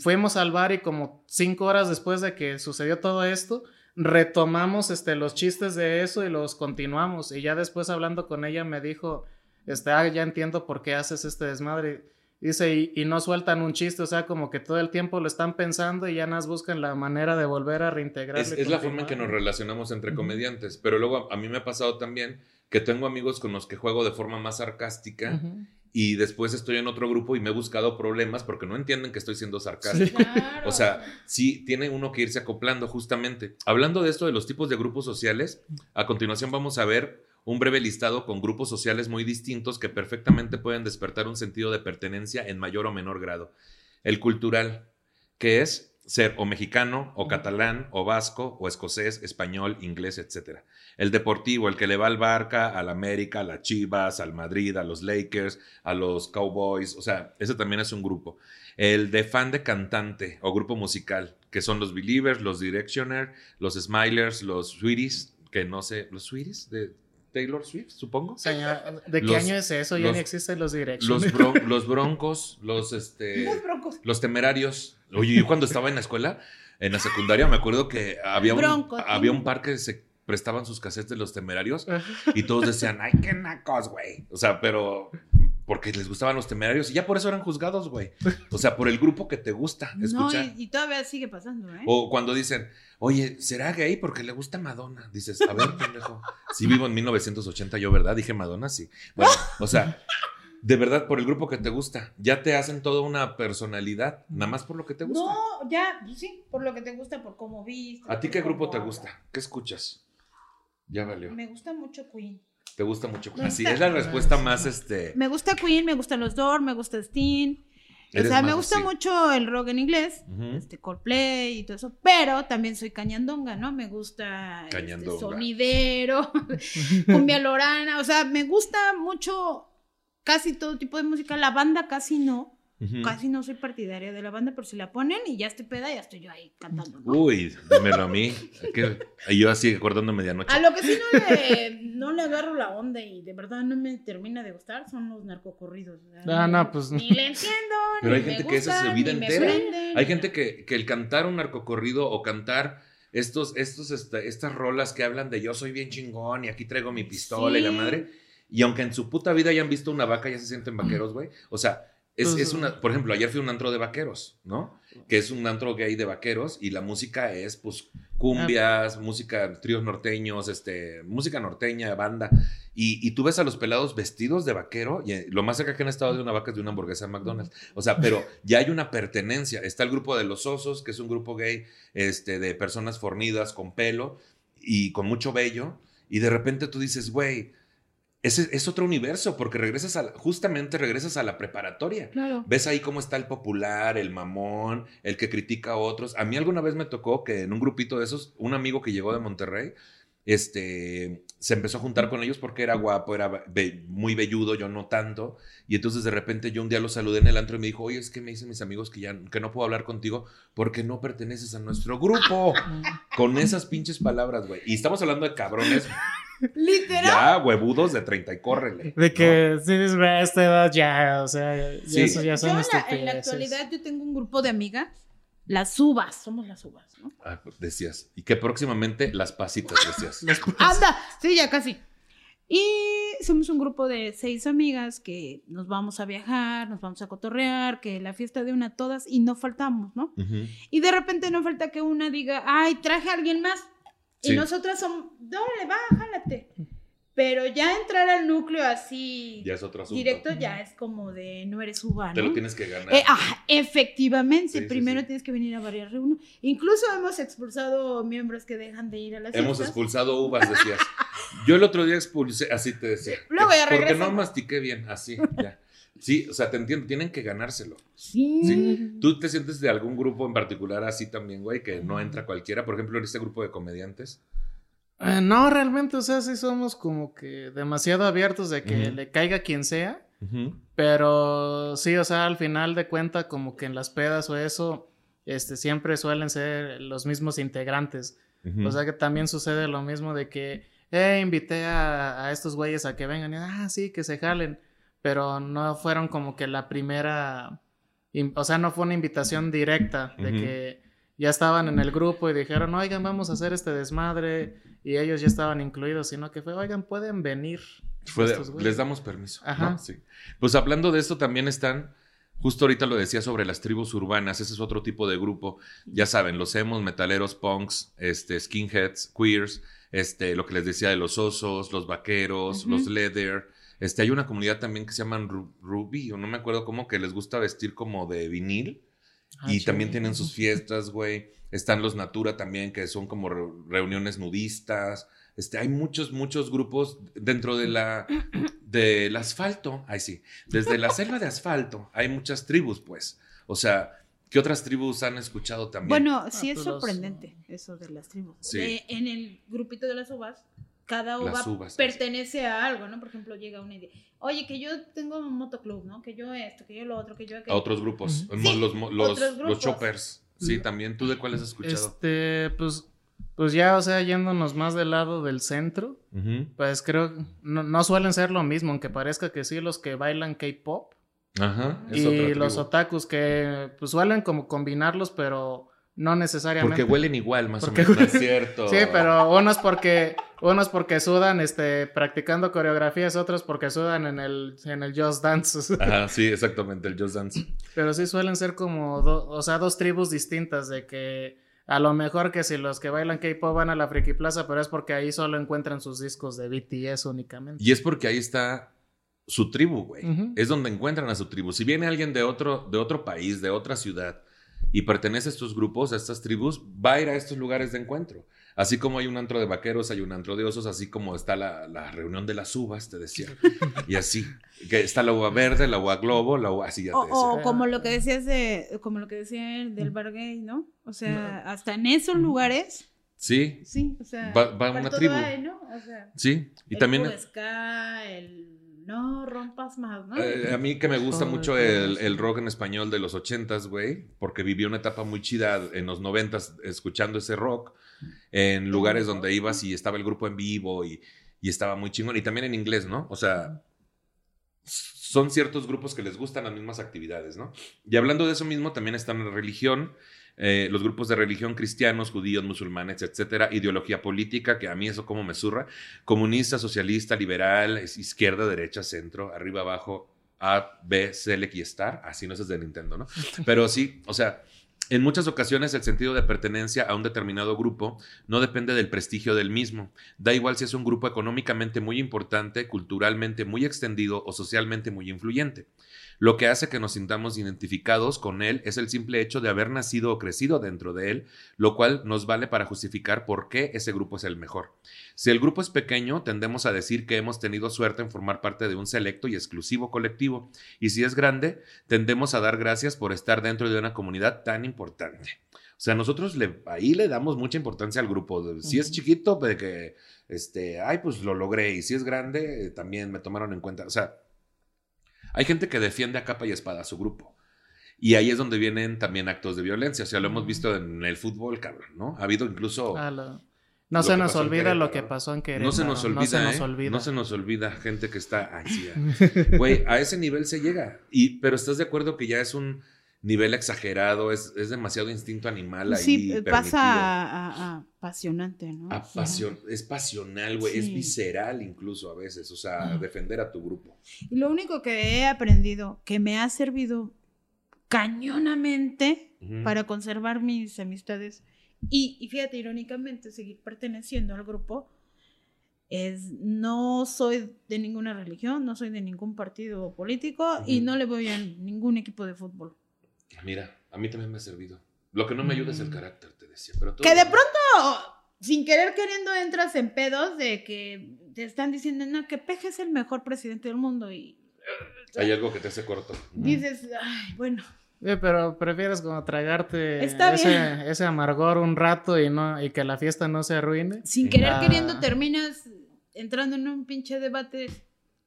fuimos al bar y como cinco horas después de que sucedió todo esto, retomamos este, los chistes de eso y los continuamos. Y ya después hablando con ella me dijo, este, ah, ya entiendo por qué haces este desmadre. Dice, y, y no sueltan un chiste, o sea, como que todo el tiempo lo están pensando y ya nas buscan la manera de volver a reintegrar. Es, es la forma en que nos relacionamos entre comediantes. Pero luego a, a mí me ha pasado también que tengo amigos con los que juego de forma más sarcástica y después estoy en otro grupo y me he buscado problemas porque no entienden que estoy siendo sarcástico. Claro. O sea, sí, tiene uno que irse acoplando justamente. Hablando de esto de los tipos de grupos sociales, a continuación vamos a ver un breve listado con grupos sociales muy distintos que perfectamente pueden despertar un sentido de pertenencia en mayor o menor grado. El cultural, que es ser o mexicano, o catalán, o vasco, o escocés, español, inglés, etc. El deportivo, el que le va al Barca, al América, a las Chivas, al Madrid, a los Lakers, a los Cowboys, o sea, ese también es un grupo. El de fan de cantante o grupo musical, que son los Believers, los Directioner, los Smilers, los Sweeties, que no sé, los Sweeties de Taylor Swift, supongo. Señora, ¿de qué Los- año es eso? Ya los- ni existen los directions. Los, bron- los broncos, los este. Los broncos. Los temerarios. Oye, yo cuando estaba en la escuela, en la secundaria, me acuerdo que había un, Broncos, había un par que se prestaban sus cassettes de los temerarios y todos decían, ay, qué nacos, güey. O sea, pero porque les gustaban los temerarios y ya por eso eran juzgados, güey. O sea, por el grupo que te gusta No, escuchar. y, y todavía sigue pasando, ¿eh? O cuando dicen, oye, ¿será gay porque le gusta Madonna? Dices, a ver, pendejo. Sí vivo en 1980 yo, ¿verdad? Dije Madonna, sí. Bueno, o sea, de verdad, por el grupo que te gusta. Ya te hacen toda una personalidad, nada más por lo que te gusta. No, ya, pues sí, por lo que te gusta, por cómo viste. ¿A ti qué grupo te gusta? ¿Qué escuchas? Ya valió. Me gusta mucho Queen. ¿Te gusta mucho? Me Así es la respuesta más, este... Me gusta Queen, me gustan los Doors, me gusta Sting. O sea, me gusta así. mucho el rock en inglés, Ujú. este Coldplay y todo eso, pero también soy cañandonga, ¿no? Me gusta este, sonidero, cumbia lorana, o sea, me gusta mucho casi todo tipo de música, la banda casi no, Casi no soy partidaria de la banda, pero si la ponen y ya estoy peda, ya estoy yo ahí cantando, ¿no? Uy, dímelo a mí. Que- y yo así acordando medianoche. A lo que sí no le, no le agarro la onda y de verdad no me termina de gustar son los narcocorridos. o sea, Ah, no, pues- Ni le entiendo, Pero ni hay me gente que esa es su vida ni me entera. prenden. Hay gente que, que el cantar un narcocorrido o cantar estos, estos, este, estas rolas que hablan de yo soy bien chingón y aquí traigo mi pistola y la madre. Y aunque en su puta vida hayan visto una vaca, ya se sienten vaqueros, güey. O sea, es, es una. Por ejemplo, ayer fui a un antro de vaqueros, ¿no? Que es un antro gay de vaqueros y la música es, pues, cumbias, música, tríos norteños, este, música norteña, banda. Y, y tú ves a los pelados vestidos de vaquero, y eh, lo más cerca que han estado de una vaca es de una hamburguesa de McDonald's. O sea, pero ya hay una pertenencia. Está el grupo de los osos, que es un grupo gay, este, de personas fornidas con pelo y con mucho vello. Y de repente tú dices, güey, ese es otro universo, porque regresas a, la- justamente regresas a la preparatoria. Claro. Ves ahí cómo está el popular, el mamón, el que critica a otros. A mí alguna vez me tocó que en un grupito de esos, un amigo que llegó de Monterrey, este, se empezó a juntar con ellos porque era guapo, era be- muy velludo, yo no tanto. Y entonces de repente yo un día lo saludé en el antro y me dijo, oye, es que me dicen mis amigos que ya que no puedo hablar contigo porque no perteneces a nuestro grupo. con esas pinches palabras, güey. Y estamos hablando de cabrones Literal. ya huevudos de 30 y córrele. De ¿no? que si dices, "Güey, a esta edad ya, o sea, ya, Sí. eso ya Yo son en la, en la estupideces". actualidad yo tengo un grupo de amigas, las uvas, somos las uvas, ¿no? Ah, pues, decías. Y que próximamente las pasitas, decías. Anda, sí, ya casi. Y somos un grupo de seis amigas que nos vamos a viajar, nos vamos a cotorrear, que la fiesta de una todas y no faltamos, ¿no? Y de repente no falta que una diga, ay, traje a alguien más. Sí. Y nosotras somos, dale, va, jálate. Pero ya entrar al núcleo así Ya es otro asunto. directo ya es como de no eres uva, ¿no? Te lo tienes que ganar. Eh, ah, efectivamente, Sí, primero sí. tienes que venir a variar reunión. Incluso hemos expulsado miembros que dejan de ir a las Hemos fiestas. expulsado uvas, decías. Yo el otro día expulsé, así te decía. Luego ya Porque no mastiqué bien, así, ya. Sí, o sea, te entiendo, tienen que ganárselo. Sí. Sí. ¿Tú te sientes de algún grupo en particular así también, güey, que no entra cualquiera? Por ejemplo, en este grupo de comediantes. Eh, no, realmente, o sea, sí somos como que demasiado abiertos de que le caiga quien sea. Pero sí, o sea, al final de cuenta, como que en las pedas o eso, este, siempre suelen ser los mismos integrantes. O sea que también sucede lo mismo de que, eh, invité a, a estos güeyes a que vengan y, ah, sí, que se jalen. Pero no fueron como que la primera, o sea, no fue una invitación directa de que ya estaban en el grupo y dijeron, oigan, vamos a hacer este desmadre y ellos ya estaban incluidos, sino que fue, oigan, pueden venir. Fue de- estos güeyes". les damos permiso. Ajá. ¿no? Sí. Pues hablando de esto, también están, justo ahorita lo decía sobre las tribus urbanas, ese es otro tipo de grupo. Ya saben, los emos, metaleros, punks, este, skinheads, queers, este, lo que les decía de los osos, los vaqueros, los leather, Este, hay una comunidad también que se llaman Ru- Ruby, o no me acuerdo cómo, que les gusta vestir como de vinil. Ah, y también tienen sus fiestas, güey. Están los Natura también, que son como re- reuniones nudistas. Este, hay muchos, muchos grupos dentro de la del asfalto. Ay, sí. Desde la selva de asfalto hay muchas tribus, pues. O sea, ¿qué otras tribus han escuchado también? Bueno, sí Ah, es pues los- sorprendente eso de las tribus. Sí. De- en el grupito de las uvas, cada uva uvas, pertenece a algo, ¿no? Por ejemplo, llega una idea. Oye, que yo tengo un motoclub, ¿no? Que yo esto, que yo lo otro, que yo a aquello. otros grupos. Sí, los, los, otros los grupos. choppers. Sí, también. ¿Tú de cuáles has escuchado? Este, pues, pues ya, o sea, yéndonos más del lado del centro, pues creo que no, no suelen ser lo mismo, aunque parezca que sí, los que bailan K-pop Ajá. es y otra los otakus que pues suelen como combinarlos, pero no necesariamente. Porque huelen igual, más Porque o menos. No es cierto. Sí, pero unos porque unos porque sudan este practicando coreografías, otros porque sudan en el en el Just Dance. Ajá, sí, exactamente, el Just Dance. Pero sí suelen ser como do- o sea, dos tribus distintas de que a lo mejor que si los que bailan K-pop van a la Friki Plaza, pero es porque ahí solo encuentran sus discos de BTS únicamente. Y es porque ahí está su tribu, güey. Es donde encuentran a su tribu. Si viene alguien de otro, de otro país, de otra ciudad, y pertenece a estos grupos, a estas tribus, va a ir a estos lugares de encuentro. Así como hay un antro de vaqueros, hay un antro de osos, así como está la, la reunión de las uvas, te decía. Y así, que está la uva verde, la uva globo, la uva, así ya te O, decía. o como lo que decías de, como lo que decía del bar gay, ¿no? O sea, hasta en esos lugares, Sí, sí, o sea, Va- va una tribu. hay, ¿no? O sea, sí. Y el también... el no rompas más, ¿no? Eh, a mí que me gusta mucho el rock en español de los ochentas, güey, porque viví una etapa muy chida en los noventas escuchando ese rock en lugares donde ibas y estaba el grupo en vivo y, y estaba muy chingón. Y también en inglés, ¿no? O sea, son ciertos grupos que les gustan las mismas actividades, ¿no? Y hablando de eso mismo, también está en la religión, eh, los grupos de religión cristianos, judíos, musulmanes, etcétera, ideología política, que a mí eso como me zurra, comunista, socialista, liberal, izquierda, derecha, centro, arriba, abajo, A, B, Select y Star, así no es de Nintendo, ¿no? Pero sí, o sea, en muchas ocasiones el sentido de pertenencia a un determinado grupo no depende del prestigio del mismo. Da igual si es un grupo económicamente muy importante, culturalmente muy extendido o socialmente muy influyente. Lo que hace que nos sintamos identificados con él es el simple hecho de haber nacido o crecido dentro de él, lo cual nos vale para justificar por qué ese grupo es el mejor. Si el grupo es pequeño, tendemos a decir que hemos tenido suerte en formar parte de un selecto y exclusivo colectivo, y si es grande, tendemos a dar gracias por estar dentro de una comunidad tan importante. O sea, nosotros le, ahí le damos mucha importancia al grupo. Si es chiquito, de que, este, ay, pues lo logré. Y si es grande, eh, también me tomaron en cuenta. O sea, hay gente que defiende a capa y espada a su grupo. Y ahí es donde vienen también actos de violencia. O sea, lo hemos Ujú. visto en el fútbol, cabrón, ¿no? Ha habido incluso... Ah, No se nos olvida lo que pasó en Querétaro. No se nos olvida, No se nos ¿eh? olvida. No se nos olvida, gente que está. Ay, sí. Güey, a ese nivel se llega. Y, pero estás de acuerdo que ya es un nivel exagerado, es, es demasiado instinto animal ahí. sí, pasa a, a- a apasionante, ¿no? Apasion- es pasional, güey, es visceral incluso a veces, o sea, defender a tu grupo. Y lo único que he aprendido, que me ha servido cañonamente para conservar mis amistades y, y fíjate, irónicamente, seguir perteneciendo al grupo, es no soy de ninguna religión, no soy de ningún partido político y no le voy a ningún equipo de fútbol. Mira, a mí también me ha servido. Lo que no me ayuda es el Mm. carácter, te decía. Pero todo Que de pronto, sin querer queriendo, entras en pedos de que te están diciendo, no, que Peje es el mejor presidente del mundo y Hay algo que te hace corto. dices, ay, bueno, Sí, pero prefieres como tragarte ese, ese amargor un rato y no y que la fiesta no se arruine. sin querer Ah. queriendo terminas entrando en un pinche debate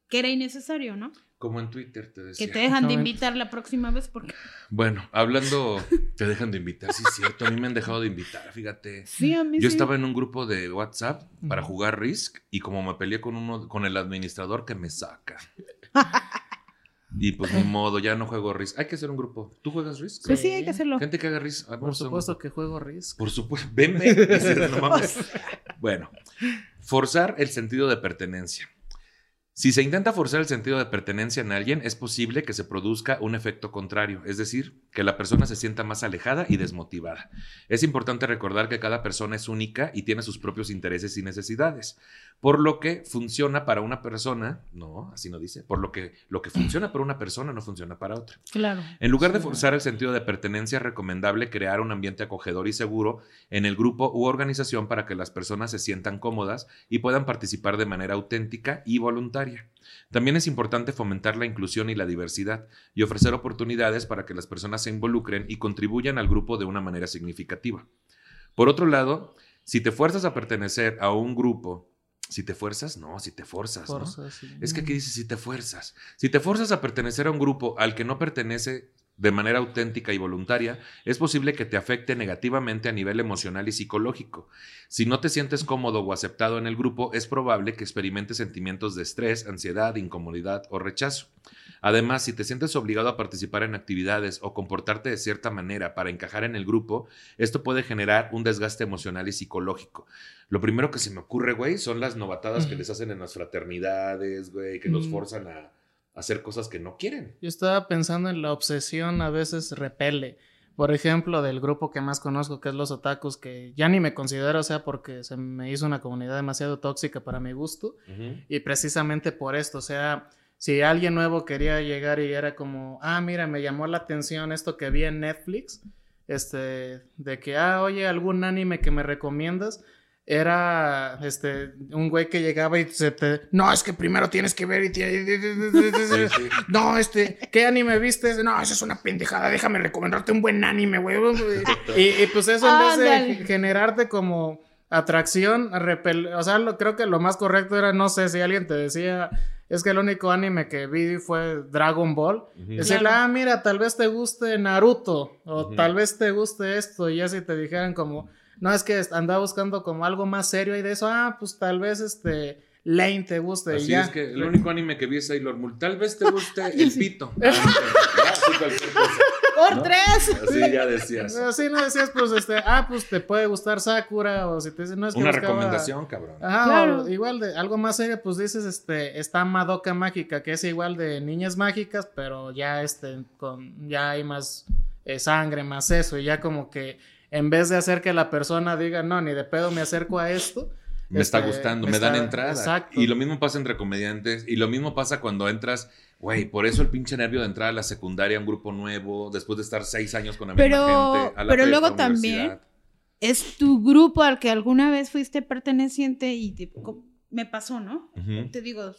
que era innecesario, ¿no? Como en Twitter te Que decía. te dejan de invitar la próxima vez porque... Bueno, hablando, te dejan de invitar, sí es cierto, a mí me han dejado de invitar, fíjate. Sí, a mí Yo sí. estaba en un grupo de WhatsApp para jugar Risk y como me peleé con uno, con el administrador que me saca. y pues ni modo, ya no juego Risk. Hay que hacer un grupo. ¿Tú juegas Risk? Pues sí, hay que hacerlo. Gente que haga Risk. Ah, Por un supuesto que juego Risk. Por supuesto. Ven, ven. Dices, no mames. Bueno, forzar el sentido de pertenencia. Si se intenta forzar el sentido de pertenencia en alguien, es posible que se produzca un efecto contrario, es decir, que la persona se sienta más alejada y desmotivada. Es importante recordar que cada persona es única y tiene sus propios intereses y necesidades, por lo que funciona para una persona, no, así no dice, por lo que lo que funciona para una persona no funciona para otra. Claro. En lugar de forzar el sentido de pertenencia, es recomendable crear un ambiente acogedor y seguro en el grupo u organización para que las personas se sientan cómodas y puedan participar de manera auténtica y voluntaria. También es importante fomentar la inclusión y la diversidad y ofrecer oportunidades para que las personas se involucren y contribuyan al grupo de una manera significativa. Por otro lado, si te fuerzas a pertenecer a un grupo, si te fuerzas, no, si te forzas, ¿no? Sí. Es que aquí dice si te fuerzas. Si te fuerzas a pertenecer a un grupo al que no pertenece de manera auténtica y voluntaria, es posible que te afecte negativamente a nivel emocional y psicológico. Si no te sientes cómodo o aceptado en el grupo, es probable que experimentes sentimientos de estrés, ansiedad, incomodidad o rechazo. Además, si te sientes obligado a participar en actividades o comportarte de cierta manera para encajar en el grupo, esto puede generar un desgaste emocional y psicológico. Lo primero que se me ocurre, güey, son las novatadas que les hacen en las fraternidades, güey, que los Mm. forzan a hacer cosas que no quieren. Yo estaba pensando en la obsesión a veces repele. Por ejemplo, del grupo que más conozco, que es los otakus, que ya ni me considero, o sea, porque se me hizo una comunidad demasiado tóxica para mi gusto. Y precisamente por esto, o sea, si alguien nuevo quería llegar y era como, ah, mira, me llamó la atención esto que vi en Netflix, este, de que, ah, oye, algún anime que me recomiendas, era, este, un güey que llegaba y se te, no, es que primero tienes que ver y... te- Sí, sí. No, este, ¿qué anime viste? No, eso es una pendejada, déjame recomendarte un buen anime, güey. Y, y pues eso en vez Ándale. de generarte como atracción, repel o sea, lo, creo que lo más correcto era, no sé, si alguien te decía, es que el único anime que vi fue Dragon Ball. Decirle, Claro. ah, mira, tal vez te guste Naruto, o tal vez te guste esto, y ya si te dijeran como, no, es que andaba buscando como algo más serio y de eso, ah, pues tal vez este Lane te guste, y Así ya. es que el único anime que vi es Sailor Moon. Tal vez te guste el pito. Ah, ya, sí, cualquier cosa. Por ¿No? tres. Así ya decías. Así no decías, pues, este, ah, pues te puede gustar Sakura, o si te dicen, no es que Una buscaba- recomendación, cabrón. Ajá, Claro. o igual de algo más serio, pues dices, este, está Madoka Mágica, que es igual de niñas mágicas, pero ya, este, con, ya hay más eh, sangre, más eso, y ya como que en vez de hacer que la persona diga, no, ni de pedo me acerco a esto, Me está Este, gustando, me me, dan entrada. exacto. Y lo mismo pasa entre comediantes. Y lo mismo pasa cuando entras, güey, por eso el pinche nervio de entrar a la secundaria, a un grupo nuevo, después de estar seis años con la Pero- misma gente. a la pero luego universidad. Es tu grupo al que alguna vez fuiste perteneciente y te- me pasó, ¿no? Te digo,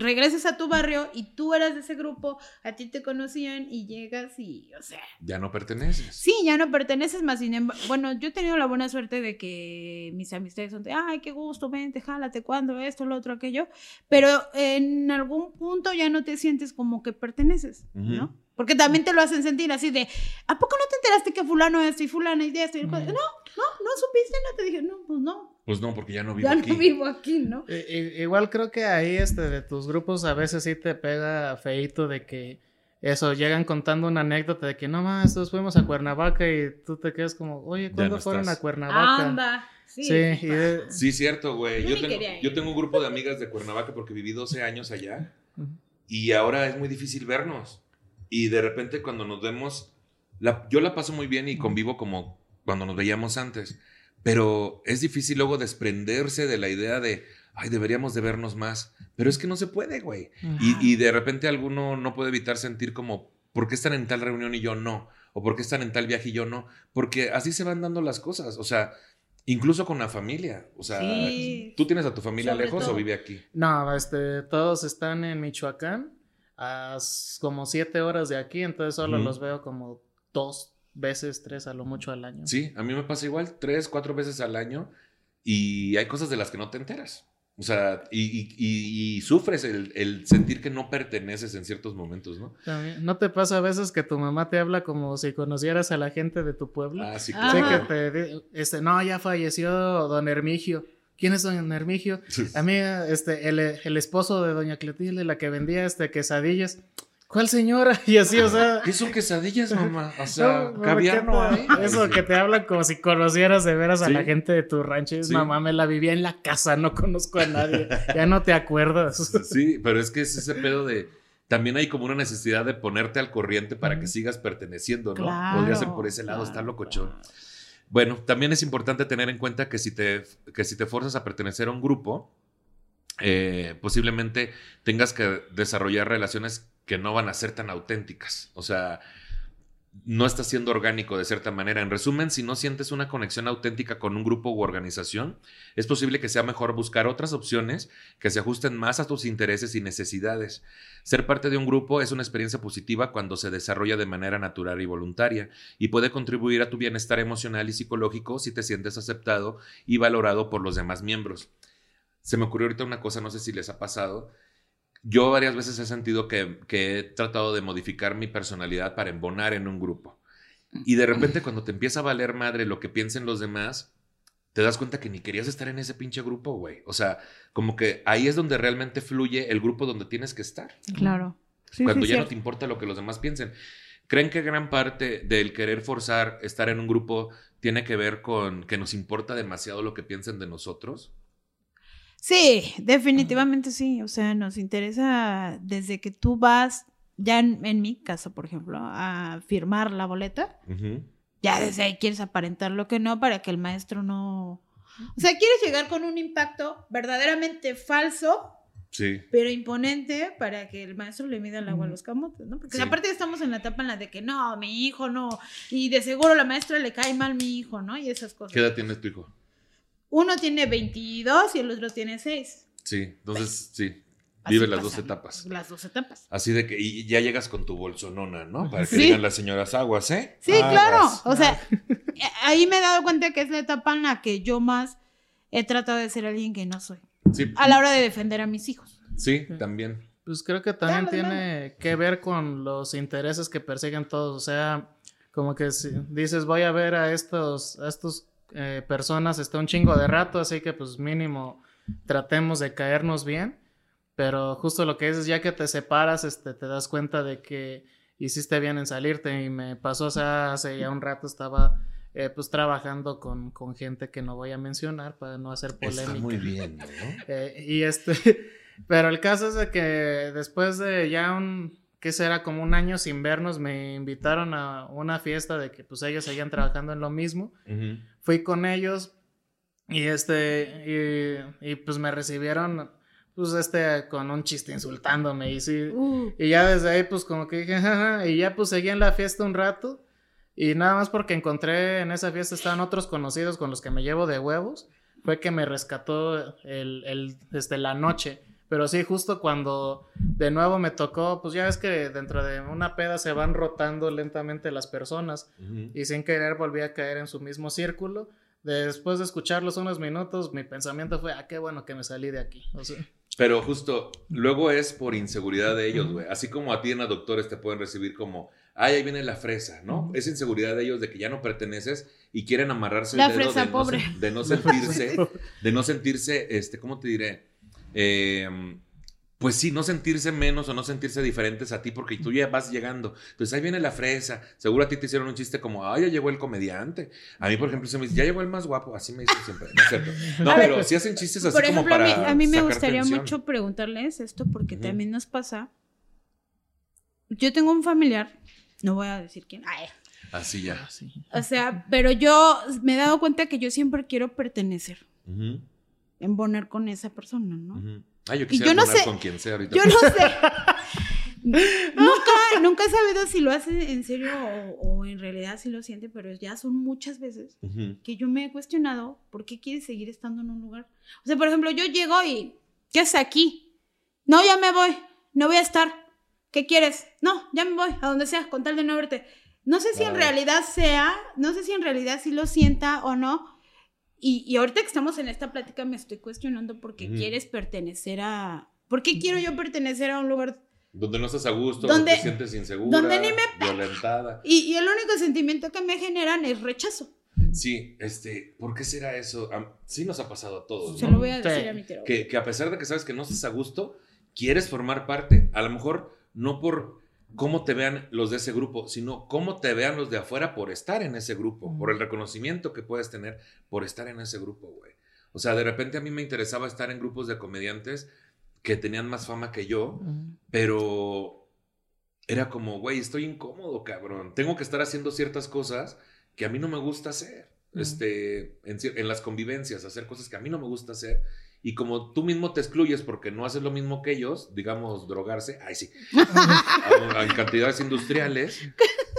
regresas a tu barrio y tú eras de ese grupo, a ti te conocían y llegas y, o sea, Ya no perteneces. Sí, ya no perteneces más. Sin embargo, bueno, yo he tenido la buena suerte de que mis amistades son de, ay, qué gusto, vente, jálate, cuando esto, lo otro, aquello. Pero en algún punto ya no te sientes como que perteneces, ¿no? Porque también te lo hacen sentir así de, ¿a poco no te enteraste que fulano esto y fulano y de esto? Y cual- No, no, no supiste, no te dije, no, pues no, Pues no, porque ya no vivo ya aquí. no vivo aquí, ¿no? I- i- igual creo que ahí, este, de tus grupos a veces sí te pega feito de que eso, llegan contando una anécdota de que no más, todos fuimos a Cuernavaca y tú te quedas como, oye, ¿cuándo no fueron estás. a Cuernavaca? Anda. Sí, Sí, y de- Sí, cierto, güey. Yo tengo, yo tengo un grupo de amigas de Cuernavaca porque viví 12 años allá y ahora es muy difícil vernos. Y de repente cuando nos vemos, la- yo la paso muy bien y convivo como cuando nos veíamos antes, pero es difícil luego desprenderse de la idea de, ay, deberíamos de vernos más, pero es que no se puede, güey. Y, y de repente alguno no puede evitar sentir como, ¿por qué están en tal reunión y yo no? ¿O por qué están en tal viaje y yo no? Porque así se van dando las cosas, o sea, incluso con la familia. O sea, Sí. ¿tú tienes a tu familia Sobre lejos todo. o vive aquí? No, este, todos están en Michoacán, a como siete horas de aquí, entonces solo los veo como dos veces, tres a lo mucho al año. Sí, a mí me pasa igual, tres, cuatro veces al año y hay cosas de las que no te enteras. O sea, y, y- y- y sufres el, el sentir que no perteneces en ciertos momentos, ¿no? También, ¿No te pasa a veces que tu mamá te habla como si conocieras a la gente de tu pueblo? Ah, sí, Ah. Sí, claro. que te este, no, ya falleció don Hermigio. ¿Quién es don Hermigio? A mí, este, el, el esposo de doña Cletilde, la que vendía este quesadillas. ¿cuál señora? Y así, o sea. ¿Qué son quesadillas, mamá? O sea, no, caviar ¿qué no tal? hay. Eso que te hablan como si conocieras de veras a Sí. la gente de tu rancho. Y, Sí. Mamá, me la vivía en la casa, no conozco a nadie. ya no te acuerdas. Sí, pero es que es ese pedo de. También hay como una necesidad de ponerte al corriente para que sigas perteneciendo, ¿no? Podría ser por ese lado, está claro, locochón. Bueno, también es importante tener en cuenta que si te, que si te forzas a pertenecer a un grupo, eh, posiblemente tengas que desarrollar relaciones que no van a ser tan auténticas. O sea, no está siendo orgánico de cierta manera. En resumen, si no sientes una conexión auténtica con un grupo u organización, es posible que sea mejor buscar otras opciones que se ajusten más a tus intereses y necesidades. Ser parte de un grupo es una experiencia positiva cuando se desarrolla de manera natural y voluntaria y puede contribuir a tu bienestar emocional y psicológico si te sientes aceptado y valorado por los demás miembros. Se me ocurrió ahorita una cosa, no sé si les ha pasado. Yo varias veces he sentido que, que he tratado de modificar mi personalidad para embonar en un grupo. Y de repente cuando te empieza a valer madre lo que piensen los demás, te das cuenta que ni querías estar en ese pinche grupo, güey. O sea, como que ahí es donde realmente fluye el grupo donde tienes que estar. Claro. Sí, cuando sí, ya no te importa lo que los demás piensen. ¿Creen que gran parte del querer forzar estar en un grupo tiene que ver con que nos importa demasiado lo que piensen de nosotros? Sí, definitivamente sí. O sea, nos interesa desde que tú vas, ya en, en mi caso, por ejemplo, a firmar la boleta, ya desde ahí quieres aparentar lo que no para que el maestro no... O sea, quieres llegar con un impacto verdaderamente falso, Sí. pero imponente para que el maestro le mida el agua a los camotes, ¿no? Porque Sí. aparte estamos en la etapa en la de que no, mi hijo no, y de seguro la maestra le cae mal mi hijo, ¿no? Y esas cosas. ¿Qué edad tiene tu hijo? Uno tiene 22 y el otro tiene 6. Sí, entonces sí. Así Vive las dos etapas. Las dos etapas. Así de que y ya llegas con tu bolsonona, ¿no? Para que Sí. digan las señoras aguas, ¿eh? Sí, claro. O sea, eh, ahí me he dado cuenta que es la etapa en la que yo más he tratado de ser alguien que no soy. Sí, A la hora de defender a mis hijos. sí, también. Pues creo que también Claro, tiene que ver con los intereses que persiguen todos. O sea, como que si dices, voy a ver a estos, a estos eh, personas está un chingo de rato, así que pues mínimo tratemos de caernos bien. Pero justo lo que dices, ya que te separas, este, te das cuenta de que hiciste bien en salirte. Y me pasó, o sea, hace ya un rato estaba eh, pues trabajando con, con gente que no voy a mencionar para no hacer polémica. Está muy bien, ¿no? Eh, y este, pero el caso es de que después de ya un, ¿qué será? Como un año sin vernos, me invitaron a una fiesta de que pues ellos seguían trabajando en lo mismo. Fui con ellos y este, y, y, pues me recibieron, pues este, con un chiste insultándome y sí. Uh, Y ya desde ahí, pues como que dije, y ya pues seguí en la fiesta un rato. Y nada más porque encontré en esa fiesta estaban otros conocidos con los que me llevo de huevos, fue que me rescató el, el, este, la noche. Pero sí, justo cuando de nuevo me tocó, pues ya ves que dentro de una peda se van rotando lentamente las personas y sin querer volví a caer en su mismo círculo. Después de escucharlos unos minutos, mi pensamiento fue, ah, qué bueno que me salí de aquí. O sea, Pero justo, luego es por inseguridad de ellos, güey. Así como a ti en la doctores te pueden recibir como, ay, ahí viene la fresa, ¿no? Es inseguridad de ellos de que ya no perteneces y quieren amarrarse La el dedo fresa de, pobre. No, de no sentirse, de no sentirse, este, ¿cómo te diré? Eh, pues sí, no sentirse menos o no sentirse diferentes a ti porque tú ya vas llegando. Entonces ahí viene la fresa. Seguro a ti te hicieron un chiste como, ay, ya llegó el comediante. A mí, por ejemplo, se me dice, ya llegó el más guapo. Así me dicen siempre. No es cierto. No, A ver, pero sí hacen chistes así Por como ejemplo, a para mí, a mí me sacar gustaría tensión. mucho preguntarles esto porque también nos pasa. Yo tengo un familiar, no voy a decir quién, ay, Así ya. sí. o sea, pero yo me he dado cuenta que yo siempre quiero pertenecer, Ujú, embonar con esa persona, ¿no? ujú. Ah, yo Y quisiera yo no sé- con quien sea ahorita. Yo no sé. nunca, nunca he sabido si lo hace en serio o, o en realidad si lo siente, pero ya son muchas veces que yo me he cuestionado por qué quiere seguir estando en un lugar. O sea, por ejemplo, yo llego y, ¿qué haces aquí? No, ya me voy, no voy a estar. ¿Qué quieres? No, ya me voy, a donde sea, con tal de no verte. No sé si en realidad sea, no sé si en realidad sí lo sienta o no. Y, y ahorita que estamos en esta plática me estoy cuestionando por qué quieres pertenecer a... ¿Por qué quiero yo pertenecer a un lugar Donde no estás a gusto, Donde- te sientes insegura, donde ni me- violentada. Y, y el único sentimiento que me generan es rechazo. Sí, este, ¿por qué será eso? Sí nos ha pasado a todos, Se ¿no? lo voy a Sí. decir a mi terapeuta. que, que a pesar de que sabes que no estás a gusto, quieres formar parte. A lo mejor no por, cómo te vean los de ese grupo, sino cómo te vean los de afuera por estar en ese grupo, por el reconocimiento que puedes tener por estar en ese grupo, güey. O sea, de repente a mí me interesaba estar en grupos de comediantes que tenían más fama que yo, pero era como, güey, estoy incómodo, cabrón. Tengo que estar haciendo ciertas cosas que a mí no me gusta hacer. Este, en, en las convivencias, hacer cosas que a mí no me gusta hacer. Y como tú mismo te excluyes porque no haces lo mismo que ellos, digamos, drogarse, ay sí, a- en cantidades industriales,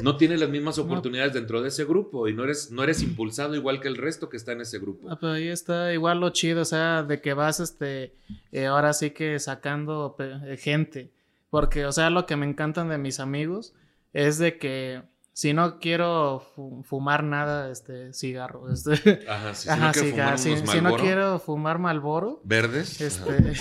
no tienes las mismas oportunidades dentro de ese grupo y no eres, no eres impulsado igual que el resto que está en ese grupo. Ah, pero ahí está igual lo chido, o sea, de que vas, este, eh, ahora sí que sacando eh, gente. Porque, o sea, lo que me encantan de mis amigos es de que si no quiero fu- fumar nada, este, cigarro, este, Ajá, sí, si ajá, no quiero si, si no quiero fumar Malboro, verdes. este,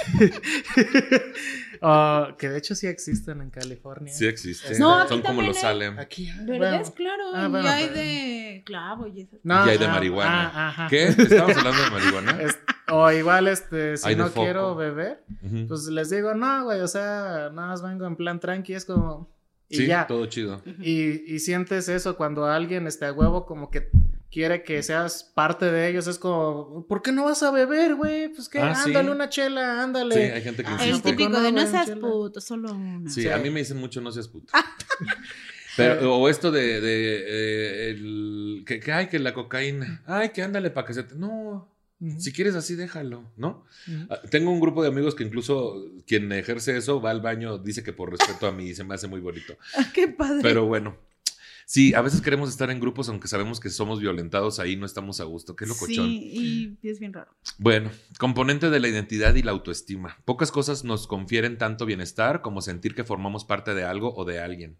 oh, que de hecho sí existen en California. Sí existe. No, aquí Son como los hay. Salem. Aquí, ah, ¿Verdes? bueno. claro. Ah, y hay pero- de clavo y esas. No, Y hay de ah, marihuana. ah, ajá. ¿Qué? ¿Estamos hablando de marihuana? Es- o igual, este, si Hay no quiero beber, pues les digo, no, güey, o sea, nada más vengo en plan tranqui, es como... Y sí, ya. todo chido. Y, y sientes eso cuando alguien, este, a huevo, como que quiere que seas parte de ellos, es como, ¿por qué no vas a beber, güey? Pues que, Ah, sí. ándale una chela, ándale. Sí, hay gente que Ah. El típico no, de no seas puto, solo una. Sí, Sí. a mí me dicen mucho no seas puto. Pero, o esto de, de, eh, el, que, que, ay, que la cocaína, ay, que ándale para que se te... No, Si quieres así, déjalo, ¿no? Ah, Tengo un grupo de amigos que incluso quien ejerce eso va al baño, dice que por respeto a mí se me hace muy bonito. Qué padre. Pero bueno, sí, a veces queremos estar en grupos aunque sabemos que somos violentados, ahí no estamos a gusto. Qué locochón. Sí, y es bien raro. Bueno, componente de la identidad y la autoestima. Pocas cosas nos confieren tanto bienestar como sentir que formamos parte de algo o de alguien.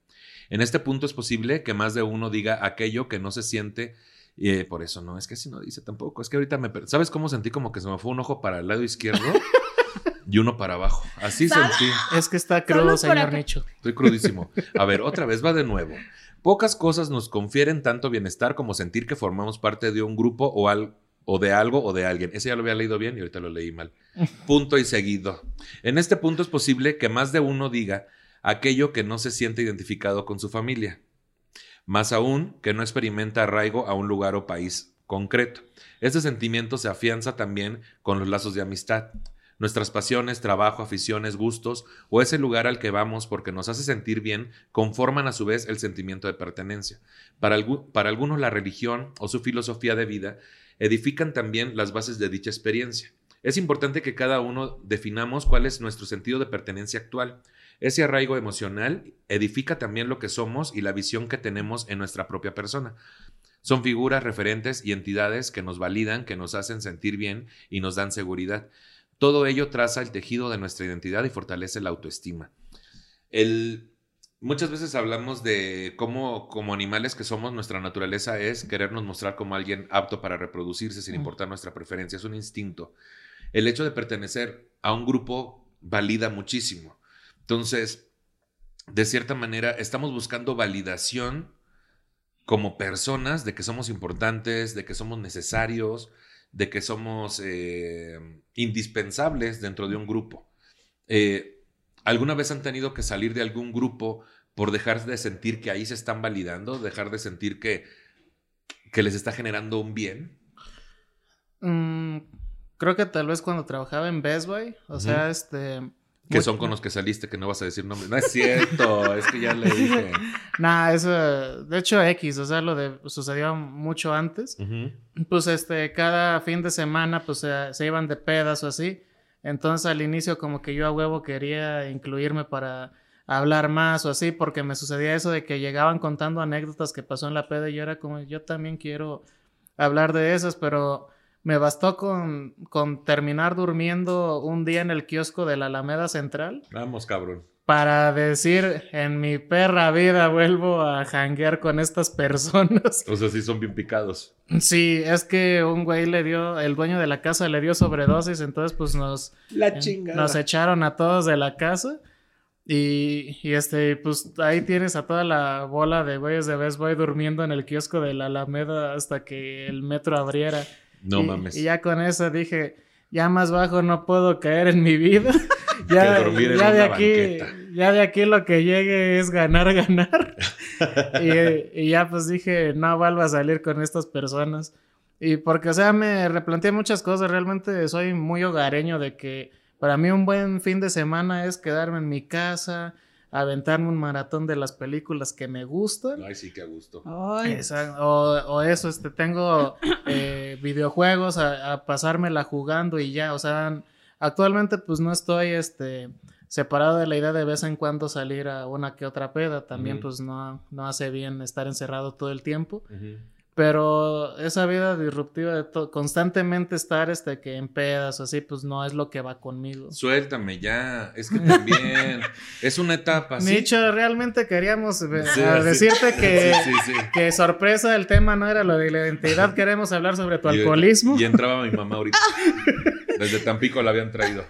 En este punto es posible que más de uno diga aquello que no se siente. Eh, por eso no, es que así no dice tampoco. Es que ahorita me. ¿Sabes cómo sentí como que se me fue un ojo para el lado izquierdo y uno para abajo? Así sentí. Es que está crudo, señor. Nicho. Estoy crudísimo. A ver, otra vez va de nuevo. Pocas cosas nos confieren tanto bienestar como sentir que formamos parte de un grupo o, al- o de algo o de alguien. Ese ya lo había leído bien y ahorita lo leí mal. Punto y seguido. En este punto es posible que más de uno diga aquello que no se siente identificado con su familia. Más aún, que no experimenta arraigo a un lugar o país concreto. Este sentimiento se afianza también con los lazos de amistad. Nuestras pasiones, trabajo, aficiones, gustos o ese lugar al que vamos porque nos hace sentir bien conforman a su vez el sentimiento de pertenencia. Para, para algunos la religión o su filosofía de vida edifican también las bases de dicha experiencia. Es importante que cada uno definamos cuál es nuestro sentido de pertenencia actual. Ese arraigo emocional edifica también lo que somos y la visión que tenemos en nuestra propia persona. Son figuras, referentes y entidades que nos validan, que nos hacen sentir bien y nos dan seguridad. Todo ello traza el tejido de nuestra identidad y fortalece la autoestima. El, muchas veces hablamos de cómo, como animales que somos, nuestra naturaleza es querernos mostrar como alguien apto para reproducirse sin importar nuestra preferencia. Es un instinto. El hecho de pertenecer a un grupo valida muchísimo. Entonces, de cierta manera, estamos buscando validación como personas de que somos importantes, de que somos necesarios, de que somos eh, indispensables dentro de un grupo. Eh, ¿Alguna vez han tenido que salir de algún grupo por dejar de sentir que ahí se están validando, dejar de sentir que, que les está generando un bien? Mm, creo que tal vez cuando trabajaba en Best Buy, o sea, este... Que son con los que saliste, que no vas a decir nombre. No es cierto, es que ya le dije. Nah, eso, de hecho X, o sea, lo de sucedió mucho antes. Pues este, cada fin de semana, pues se, se iban de pedas o así. Entonces al inicio como que yo a huevo quería incluirme para hablar más o así, porque me sucedía eso de que llegaban contando anécdotas que pasó en la peda y yo era como, yo también quiero hablar de esas, pero me bastó con, con terminar durmiendo un día en el kiosco de la Alameda Central Vamos, cabrón. para decir, en mi perra vida vuelvo a janguear con estas personas. O sea, sí son bien picados. Sí, es que un güey le dio, el dueño de la casa le dio sobredosis, entonces pues nos, La nos echaron a todos de la casa. Y, y este, pues ahí tienes a toda la bola de güeyes de Best Boy durmiendo en el kiosco de la Alameda hasta que el metro abriera. No Y- mames. Y ya con eso dije, ya más bajo no puedo caer en mi vida. ya de aquí, banqueta. ya de aquí lo que llegue es ganar, ganar. y, y ya pues dije, no vuelvo a salir con estas personas. Y porque, o sea, me replanteé muchas cosas. Realmente soy muy hogareño de que para mí un buen fin de semana es quedarme en mi casa, aventarme un maratón de las películas que me gustan. Ay, sí, qué a gusto. Ay, Esa- o, o eso, este, tengo eh, videojuegos a, a pasármela jugando y ya, o sea, actualmente pues no estoy, este, separado de la idea de vez en cuando salir a una que otra peda, también pues no, no hace bien estar encerrado todo el tiempo, Ujú. Pero esa vida disruptiva de constantemente estar, este, que en pedas o así, pues no es lo que va conmigo. Suéltame ya. Es que también es una etapa, ¿sí? Nicho, realmente queríamos eh, Sí, a sí. decirte que... Sorpresa, el tema no era lo de la identidad, queremos hablar sobre tu Y- alcoholismo. Y, entraba mi mamá ahorita. Desde Tampico la habían traído,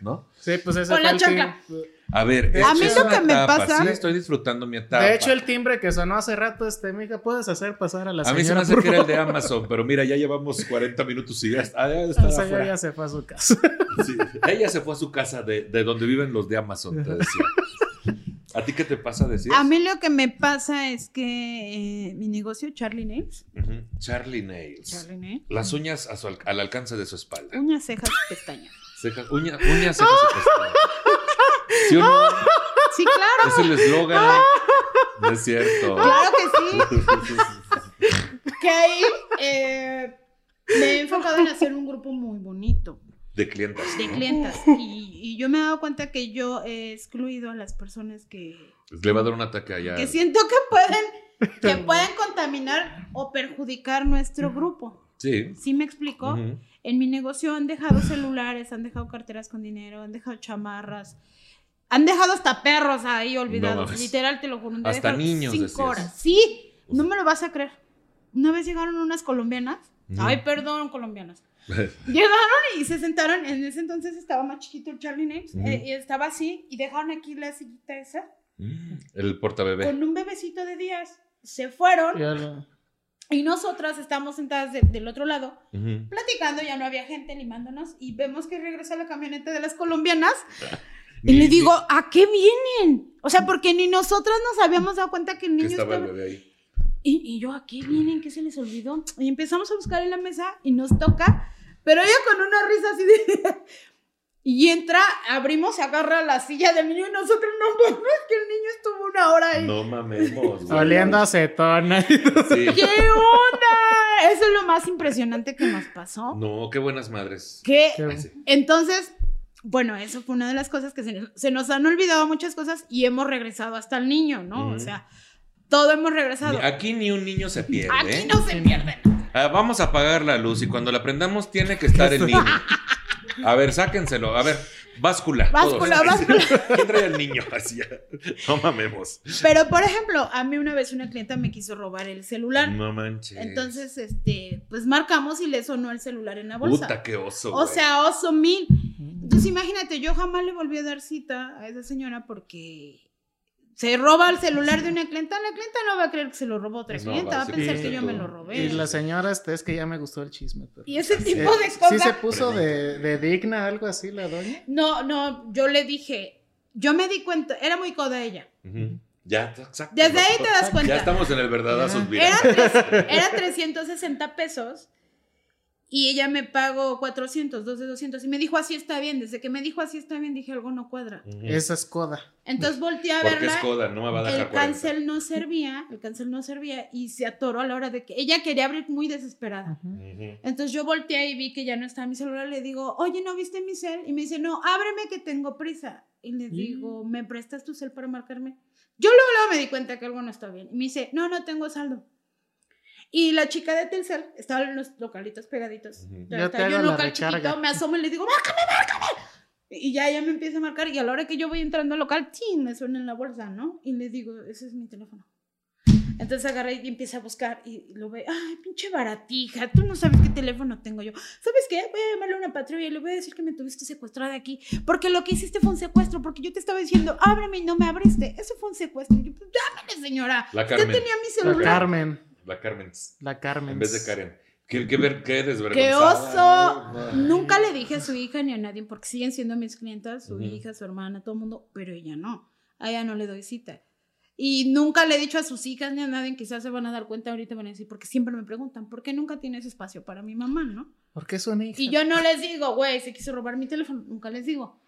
¿no? Sí, pues ese Con fue la el chaca. tim- A ver, De A mí lo que me pasa- Sí, estoy disfrutando mi etapa. De hecho, el timbre que sonó hace rato, este, mija, puedes hacer pasar a la A mí se me hace por que era el de? Amazon, pero mira, ya llevamos 40 minutos y ya está, ya está La señora afuera. ya se fue a su casa. Sí. Ella se fue a su casa de, de donde viven los de Amazon, te decía. ¿A ti qué te pasa decir? A mí lo que me pasa es que eh, mi negocio, Charlie Nails, Charlie Nails. Charlie Nails, Las uñas a su al, al alcance de su espalda. uñas, cejas, pestañas. Cejas, uña- uñas, cejas y pestañas. ¿Sí o no? Sí, claro, Es el eslogan. No es cierto. claro que sí. Que ahí eh, me he enfocado en hacer un grupo muy bonito De clientas. de clientas. Y, y yo me he dado cuenta que yo he excluido a las personas que, Le va a dar un ataque allá. que siento que pueden, que pueden contaminar o perjudicar nuestro grupo. Sí. ¿Sí me explico? Ujú. En mi negocio han dejado celulares, han dejado carteras con dinero, han dejado chamarras, han dejado hasta perros ahí olvidados. mames. Literal, te lo juro. Hasta niños, Cinco decías. horas. Sí, no me lo vas a creer. Una vez llegaron unas colombianas. Ujú. Ay, perdón, colombianas. Llegaron y se sentaron. En ese entonces estaba más chiquito el Charlie Names. Eh, y estaba así. Y dejaron aquí la sillita esa. El portabebé. Con un bebecito de días. Se fueron. Y nosotras estábamos sentadas de- del otro lado platicando, ya no había gente limándonos y vemos que regresa la camioneta de las colombianas y le digo, ¿a qué vienen? O sea, porque ni nosotras nos habíamos dado cuenta que el que niño estaba el bebé ahí. Y, y yo, ¿a qué vienen? ¿Qué se les olvidó? Y empezamos a buscar en la mesa y nos toca, pero ella con una risa así de... Y entra, abrimos, se agarra la silla del niño y nosotros no mames que el niño estuvo una hora ahí. No mamemos. güey. Oliendo acetona. Sí. ¿Qué onda? Eso es lo más impresionante que nos pasó. No, qué buenas madres. Qué-. Entonces, bueno, eso fue una de las cosas que se, nos- se nos han olvidado muchas cosas y hemos regresado hasta el niño, ¿no? O sea, todo hemos regresado. Aquí ni un niño se pierde. Aquí ¿eh? no se pierden. Ah, vamos a apagar la luz y cuando la prendamos tiene que estar el niño. A ver, sáquenselo. A ver, báscula. Báscula, todos. báscula. ¿Quién trae al niño? Así, no mamemos. Pero, por ejemplo, a mí una vez una clienta me quiso robar el celular. No manches. Entonces, este, pues marcamos y le sonó el celular en la bolsa. Puta, qué oso. o güey. sea, oso mil. Entonces, imagínate, yo jamás le volví a dar cita a esa señora porque se roba el celular de una clienta. La clienta no va a creer que se lo robó otra No, clienta, va a pensar que yo me lo Y robé. la señora, este, es que ya me gustó el chisme. pero- Y ese tipo de ¿Sí cosas. se puso de, de digna algo así la doña? No, no, yo le dije, yo me di cuenta, era muy coda ella. Ya, exacto. Desde ahí te das Ya cuenta. estamos en el verdadazo. Ya. Eran, tres- eran 360 pesos y ella me pagó 400, dos de 200 y me dijo así está bien. Desde que me dijo así está bien dije algo no cuadra. Esa es coda. Entonces volteé a Porque es verla. coda, no me va a dejar El 40. cancel no servía, el cancel no servía y se atoró a la hora de que ella quería abrir muy desesperada. Entonces yo volteé y vi que ya no estaba mi celular. Le digo, oye, ¿no viste mi cel? Y me dice, no, ábreme que tengo prisa. Y le digo, ¿me prestas tu cel para marcarme? Yo luego, luego me di cuenta que algo no está bien. Y me dice, no, no tengo saldo. Y la chica de Telcel estaba en los localitos pegaditos. Ujú. Ya Yo está, te yo la local recarga. chiquito, me asomo y le digo, márcame, márcame. Y ya ella me empieza a marcar y a la hora que yo voy entrando al local, ¡chin! me suena en la bolsa, ¿no? Y le digo, ese es mi teléfono. Entonces agarré y empieza a buscar y lo ve, ay, pinche baratija, tú no sabes qué teléfono tengo yo. ¿Sabes qué? Voy a llamarle a una patrulla y le voy a decir que me tuviste secuestrada aquí, porque lo que hiciste fue un secuestro, porque yo te estaba diciendo, ábreme y no me abriste. Eso fue un secuestro. Y yo, pues, llámale, señora. La Usted Carmen. tenía mi La celular. Carmen. La Carmen. La Carmen. En vez de Karen. Qué, qué, ver, qué ¡Qué desvergonzada. oso! Nunca le dije a su hija ni a nadie, porque siguen siendo mis clientas, su hija, su hermana, todo el mundo, pero ella no. a ella no le doy cita. Y nunca le he dicho a sus hijas ni a nadie, quizás se van a dar cuenta ahorita, van a decir, porque siempre me preguntan, ¿por qué nunca tienes espacio para mi mamá, no? Porque es una hija. Y yo no les digo, güey, se quiso robar mi teléfono, nunca les digo.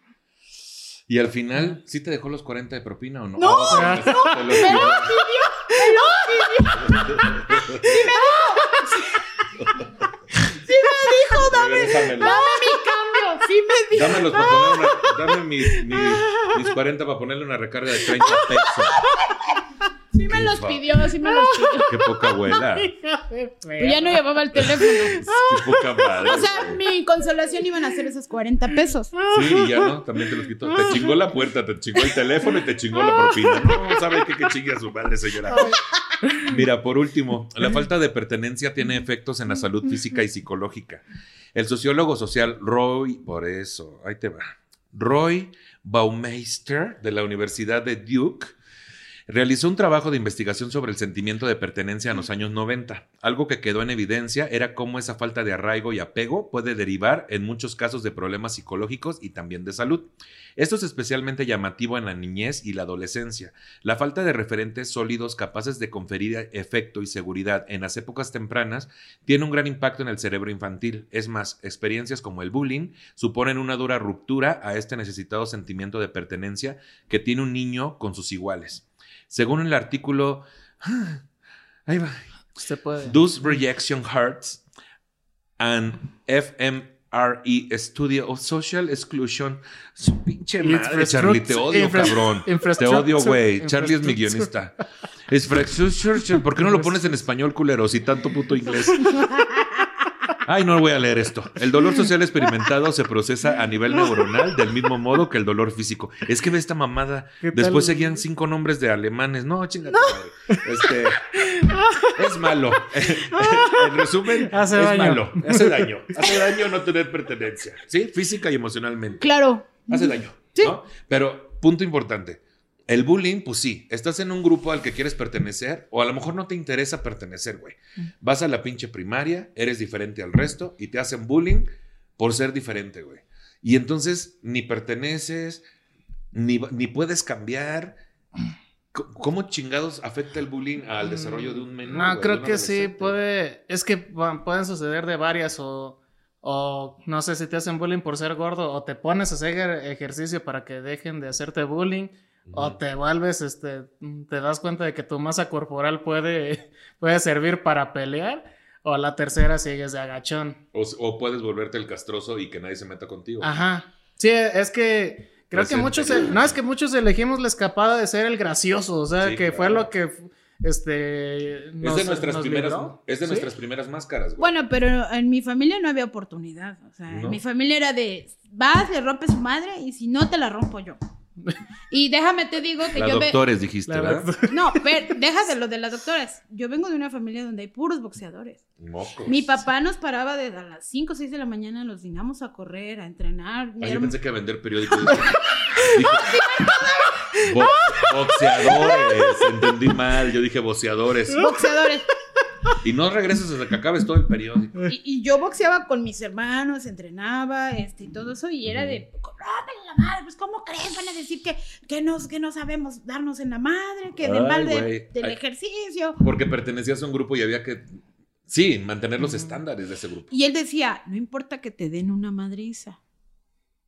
Y al final, ¿sí te dejó los 40 de propina o no? No, lo me pidió. lo Regrésamelo. Dame mi cambio, sí me dijo. Dámelos para poner una, dame mis, mis, mis 40 para ponerle una recarga de 30 pesos. Sí me los pidió, sí me los pidió. Qué poca abuela. Pero ya no llevaba el teléfono. Qué poca madre. O sea, mi consolación iban a ser esos 40 pesos. Sí, y ya no, también te los quitó. Te chingó la puerta, te chingó el teléfono y te chingó la propina. No, ¿sabe qué? Que chingue a su madre, señora. Mira, por último, la falta de pertenencia tiene efectos en la salud física y psicológica. El sociólogo social Roy, por eso, ahí te va. Roy Baumeister de la Universidad de Duke realizó un trabajo de investigación sobre el sentimiento de pertenencia en los años 90. Algo que quedó en evidencia era cómo esa falta de arraigo y apego puede derivar en muchos casos de problemas psicológicos y también de salud. Esto es especialmente llamativo en la niñez y la adolescencia. La falta de referentes sólidos capaces de conferir efecto y seguridad en las épocas tempranas tiene un gran impacto en el cerebro infantil. Es más, experiencias como el bullying suponen una dura ruptura a este necesitado sentimiento de pertenencia que tiene un niño con sus iguales. Según el artículo... Ahí va. Usted puede. Those Rejection Hearts and FMRE Studio of Social Exclusion. Su pinche madre, Charlie, te odio, cabrón. Te odio, güey. Charlie es mi guionista. Infrastructure. ¿Por qué no lo pones en español, culero, si tanto puto inglés? Ay, no voy a leer esto. El dolor social experimentado se procesa a nivel neuronal del mismo modo que el dolor físico. Es que ve esta mamada. Después seguían cinco nombres de alemanes. No, chingate. madre. Este, es malo. en resumen, Hace es daño. malo. Hace daño. Hace daño no tener pertenencia. ¿Sí? Física y emocionalmente. Claro. Hace daño. Sí. ¿no? Pero, punto importante. El bullying, pues sí, estás en un grupo al que quieres pertenecer o a lo mejor no te interesa pertenecer, güey. Vas a la pinche primaria, eres diferente al resto y te hacen bullying por ser diferente, güey. Y entonces ni perteneces, ni, ni puedes cambiar. ¿Cómo chingados afecta el bullying al desarrollo de un menú? No, creo que sí puede. Es que pu- pueden suceder de varias o. O no sé si te hacen bullying por ser gordo o te pones a hacer ejercicio para que dejen de hacerte bullying o te vuelves, este, te das cuenta de que tu masa corporal puede, puede servir para pelear o a la tercera sigues de agachón. O, o puedes volverte el castroso y que nadie se meta contigo. Ajá. Sí, es que creo que muchos, e- no es que muchos elegimos la escapada de ser el gracioso, o sea, Sí, que fue lo que este es nos- de nuestras nos primeras, libró. es de Sí. nuestras primeras máscaras, güey. Bueno, pero en mi familia no había oportunidad. O sea, ¿No? en mi familia era de vas, le rompes su madre y si no te la rompo yo. Y déjame te digo que La yo ve- doctores dijiste, La ¿verdad? No, pero déjate lo de las doctoras. Yo vengo de una familia donde hay puros boxeadores. Mocos. Mi papá nos paraba desde las 5 o 6 de la mañana, los dinamos a correr, a entrenar. Ah, yo pensé que a vender periódicos. Dije, bo- boxeadores. Entendí mal. Yo dije boxeadores. Boxeadores. Y no regresas hasta que acabes todo el periódico. Y, y yo boxeaba con mis hermanos, entrenaba, este, y todo eso, y era de, "Rómpenle la madre, pues, ¿cómo creen? Van a decir que, que, nos, que no sabemos darnos en la madre, que del mal de- del Ay. ejercicio. Porque pertenecías a un grupo y había que. Sí, mantener los estándares de ese grupo. Y él decía, no importa que te den una madriza,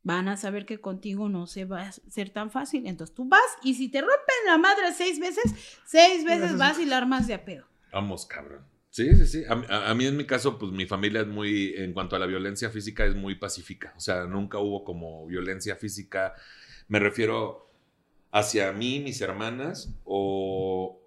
van a saber que contigo no se va a ser tan fácil. Entonces tú vas, y si te rompen la madre seis veces, seis veces vas y la armas de a pedo. Vamos, cabrón. Sí, sí, sí. A, mí- a- a mí en mi caso, pues mi familia es muy, en cuanto a la violencia física, es muy pacífica. O sea, nunca hubo como violencia física. Me refiero hacia mí, mis hermanas, o,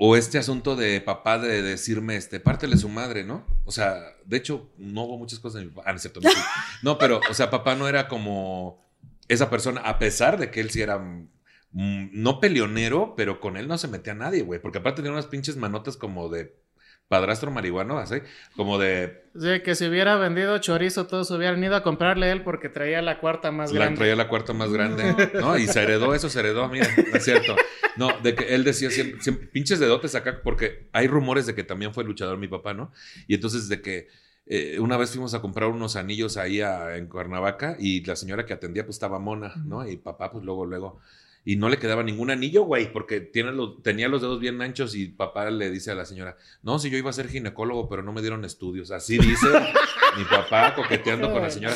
o este asunto de papá de decirme, este, pártele su madre, ¿no? O sea, de hecho, no hubo muchas cosas de mi papá. Ah, cierto, no. No, pero, o sea, papá no era como esa persona, a pesar de que él sí era mm, no peleonero, pero con él no se metía a nadie, güey. Porque aparte tenía unas pinches manotas como de padrastro marihuano, así, como de Sí, que si hubiera vendido chorizo, todos hubieran ido a comprarle él porque traía la cuarta más la, grande. traía la cuarta más grande, ¿no? Y se heredó eso, se heredó, mira, no es cierto. No, de que él decía siempre, siempre, pinches dedotes acá, porque hay rumores de que también fue luchador mi papá, ¿no? Y entonces de que eh, una vez fuimos a comprar unos anillos ahí a- en Cuernavaca y la señora que atendía pues estaba mona, ¿no? Y papá pues luego, luego. Y no le quedaba ningún anillo, güey, porque tiene los, tenía los dedos bien anchos y papá le dice a la señora, no, si yo iba a ser ginecólogo, pero no me dieron estudios. Así dice mi papá coqueteando con la señora.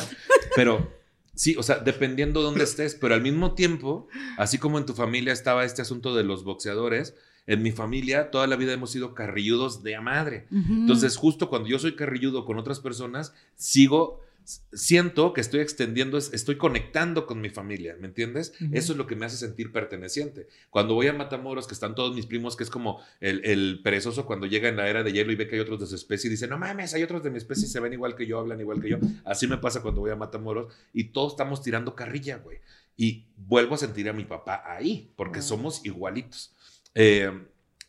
Pero sí, o sea, dependiendo dónde estés, pero al mismo tiempo, así como en tu familia estaba este asunto de los boxeadores, en mi familia toda la vida hemos sido carrilludos de a madre. Entonces, justo cuando yo soy carrilludo con otras personas, sigo siento que estoy extendiendo, estoy conectando con mi familia, ¿me entiendes? Eso es lo que me hace sentir perteneciente. Cuando voy a Matamoros, que están todos mis primos, que es como el, perezoso cuando llega en la era de hielo y ve que hay otros de su especie y dice, no mames, hay otros de mi especie y se ven igual que yo, hablan igual que yo. Así me pasa cuando voy a Matamoros y todos estamos tirando carrilla, güey. Y vuelvo a sentir a mi papá ahí, porque somos igualitos. Eh,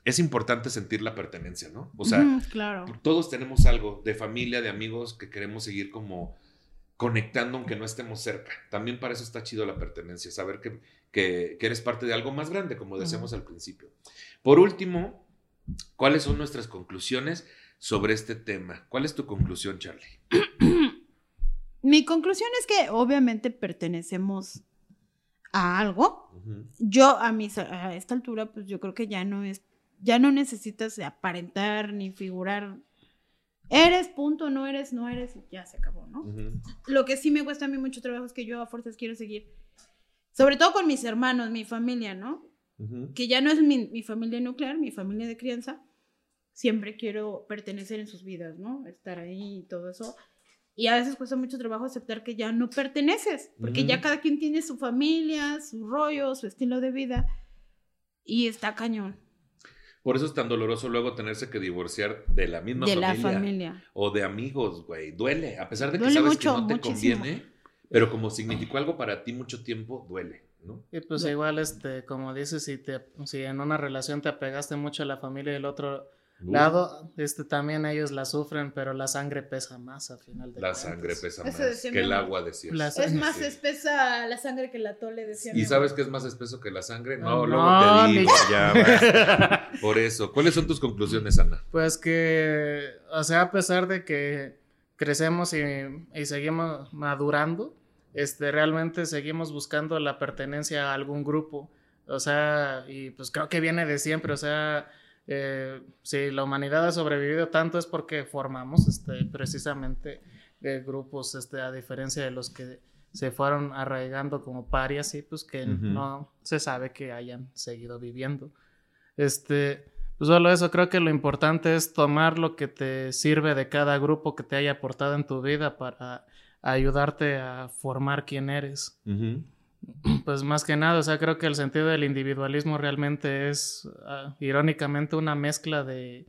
es importante sentir la pertenencia, ¿no? O sea, claro. todos tenemos algo de familia, de amigos que queremos seguir como conectando aunque no estemos cerca. También para eso está chido la pertenencia, saber que, que, eres parte de algo más grande, como decíamos al principio. Por último, ¿cuáles son nuestras conclusiones sobre este tema? ¿Cuál es tu conclusión, Charlie? Mi conclusión es que obviamente pertenecemos a algo. Yo a, mis, a esta altura, pues yo creo que ya no es, ya no necesitas aparentar ni figurar Eres, punto, no eres, no eres, ya se acabó, ¿no? Lo que sí me cuesta a mí mucho trabajo es que yo a fuerzas quiero seguir, sobre todo con mis hermanos, mi familia, ¿no? Que ya no es mi, familia nuclear, mi familia de crianza, siempre quiero pertenecer en sus vidas, ¿no? Estar ahí y todo eso. Y a veces cuesta mucho trabajo aceptar que ya no perteneces, porque ya cada quien tiene su familia, su rollo, su estilo de vida, y está cañón. Por eso es tan doloroso luego tenerse que divorciar de la misma de familia. la familia. O de amigos, güey. Duele, a pesar de que sabes que no te conviene, pero como significó algo para ti mucho tiempo, duele, ¿no? Y pues igual, este, como dices, si, te, si en una relación te apegaste mucho a la familia y el otro lado, este, también ellos la sufren, pero la sangre pesa más al final de La sangre pesa más que el agua, decía. Es más espesa la sangre que la tole, decía. ¿Y sabes qué es más espeso que la sangre? No, luego te digo, ya. Por eso, ¿cuáles son tus conclusiones, Ana? Pues que, o sea, a pesar de que crecemos y, y seguimos madurando, este, realmente seguimos buscando la pertenencia a algún grupo. O sea, y pues creo que viene de siempre, o sea, eh, si la humanidad ha sobrevivido tanto es porque formamos este, precisamente eh, grupos, este, a diferencia de los que se fueron arraigando como parias y pues que no se sabe que hayan seguido viviendo. Este, pues solo eso, creo que lo importante es tomar lo que te sirve de cada grupo que te haya aportado en tu vida para ayudarte a formar quién eres. Pues más que nada, o sea, creo que el sentido del individualismo realmente es, ah, irónicamente, una mezcla de,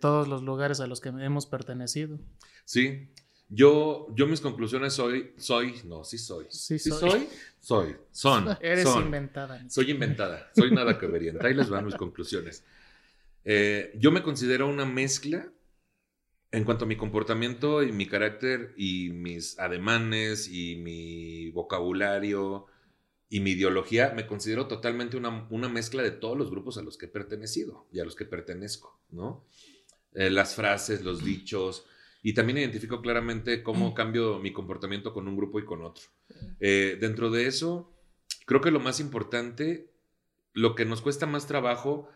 todos los lugares a los que hemos pertenecido. Sí, yo, yo mis conclusiones soy, soy, no, sí soy. Sí, soy. soy, son. Eres inventada. Soy inventada, soy nada que veriente. Ahí les van mis conclusiones. Eh, yo me considero una mezcla en cuanto a mi comportamiento y mi carácter y mis ademanes y mi vocabulario y mi ideología, me considero totalmente una, mezcla de todos los grupos a los que he pertenecido y a los que pertenezco, ¿no? Eh, las frases, los dichos, y también identifico claramente cómo mm. cambio mi comportamiento con un grupo y con otro. Eh, dentro de eso, creo que lo más importante, lo que nos cuesta más trabajo,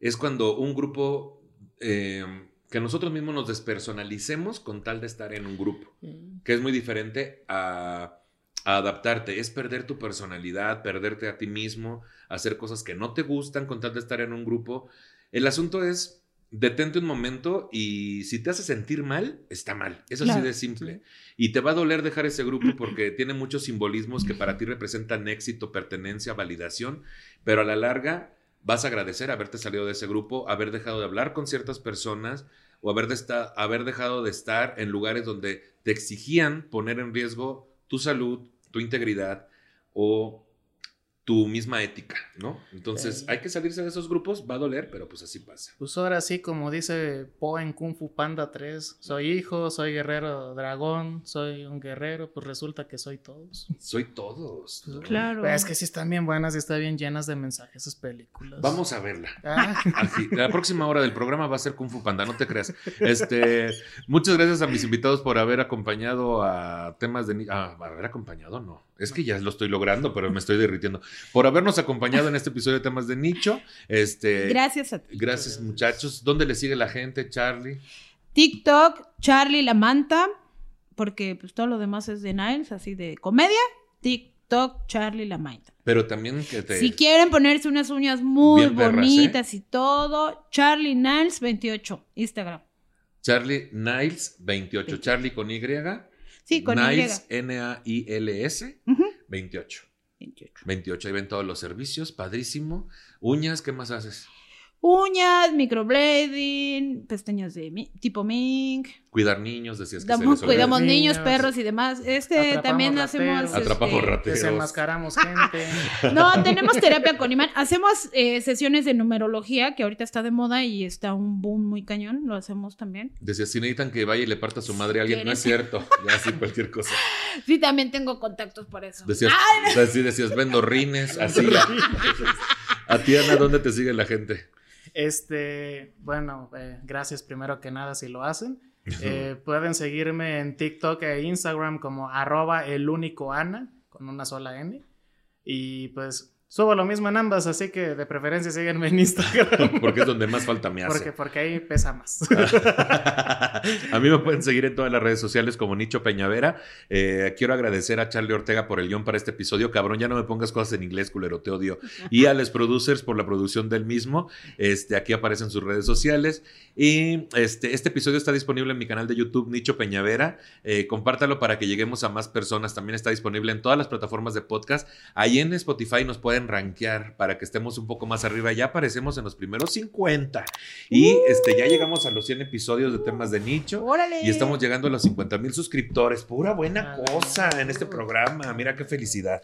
es cuando un grupo, eh, que nosotros mismos nos despersonalicemos con tal de estar en un grupo, mm. que es muy diferente a adaptarte, es perder tu personalidad, perderte a ti mismo, hacer cosas que no te gustan con tal de estar en un grupo. El asunto es, detente un momento y si te hace sentir mal, está mal. Es así de simple. Y te va a doler dejar ese grupo porque tiene muchos simbolismos que para ti representan éxito, pertenencia, validación, pero a la larga vas a agradecer haberte salido de ese grupo, haber dejado de hablar con ciertas personas o haber, de haber dejado de estar en lugares donde te exigían poner en riesgo tu salud, tu integridad o tu misma ética, ¿no? Entonces hay que salirse de esos grupos, va a doler, pero pues así pasa. Pues ahora sí, como dice Po en Kung Fu Panda 3, soy hijo, soy guerrero dragón, soy un guerrero, pues resulta que soy todos. Soy todos. Pues, claro. es que sí están bien buenas y están bien llenas de mensajes esas películas. Vamos a verla. Ah. La próxima hora del programa va a ser Kung Fu Panda, no te creas. Este, muchas gracias a mis invitados por haber acompañado a temas de... Ah, haber acompañado, no. Es que ya lo estoy logrando, pero me estoy derritiendo. Por habernos acompañado en este episodio de temas de nicho. Este, Gracias a ti. Gracias, muchachos. ¿Dónde le sigue la gente, Charlie? TikTok, Charlie la manta, porque pues todo lo demás es de Niles, así de comedia. TikTok, Charlie la manta. Pero también que te. Si quieren ponerse unas uñas muy ¿eh? bonitas y todo, Charlie Niles 28, Instagram. Charlie Niles 28. Charlie con Y. Sí, con Niles, N-A-I-L-S. Ujú, 28. 28. 28. Ahí ven todos los servicios. Padrísimo. Uñas, ¿qué más haces? Uñas, microblading, pestañas de mi- tipo mink. Cuidar niños, decías que Damos- se les cuidamos Niños. niños, perros y demás. Este Atrapamos también rateros. hacemos. Atrapamos este, rateros. Desenmascaramos gente. No, tenemos terapia con imán. Hacemos eh, sesiones de numerología, que ahorita está de moda y está un boom muy cañón. Lo hacemos también. Decías, si necesitan que vaya y le parta a su madre a alguien, no es cierto. Ya así cualquier cosa. Sí, también tengo contactos por eso. Decías, vendo rines, así. A ti, Ana, ¿dónde te sigue la gente? Este, bueno, eh, gracias primero que nada si lo hacen. Eh, pueden seguirme en TikTok e Instagram como arroba el único Ana, con una sola N. Y pues subo lo mismo en ambas, así que de preferencia síguenme en Instagram. Porque es donde más falta me hace. porque, porque ahí pesa más. a mí me pueden seguir en todas las redes sociales como Nicho Peñavera. Eh, quiero agradecer a Charlie Ortega por el guion para este episodio. Cabrón, ya no me pongas cosas en inglés, culero, te odio. Y a Les Producers por la producción del mismo. Este, aquí aparecen sus redes sociales. Y este, este episodio está disponible en mi canal de YouTube, Nicho Peñavera. Eh, compártalo para que lleguemos a más personas. También está disponible en todas las plataformas de podcast. Ahí en Spotify nos pueden rankear para que estemos un poco más arriba. Ya aparecemos en los primeros 50. Y este, ya llegamos a los 100 episodios de temas de nicho. Órale. Y estamos llegando a los 50 mil suscriptores. Pura buena Ah. cosa en este programa. Mira qué felicidad.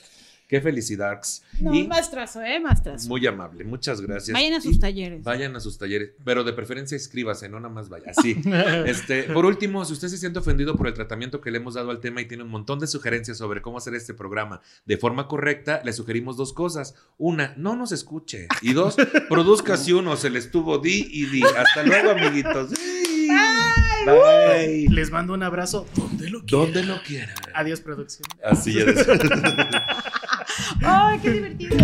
Qué felicidad. No, y más trazo, ¿eh? Más trazo. muy amable. Muchas gracias. Vayan a Y sus talleres. Vayan a sus talleres, pero de preferencia inscríbase, no nada más vaya. Así. Este, por último, si usted se siente ofendido por el tratamiento que le hemos dado al tema y tiene un montón de sugerencias sobre cómo hacer este programa de forma correcta, le sugerimos dos cosas. Una, no nos escuche. Y dos, produzca si uno se le estuvo di y di. Hasta luego, amiguitos. Bye. Les mando un abrazo donde lo quieran. Donde lo quiera. Adiós, producción. Así es. ¡Ay, qué divertido!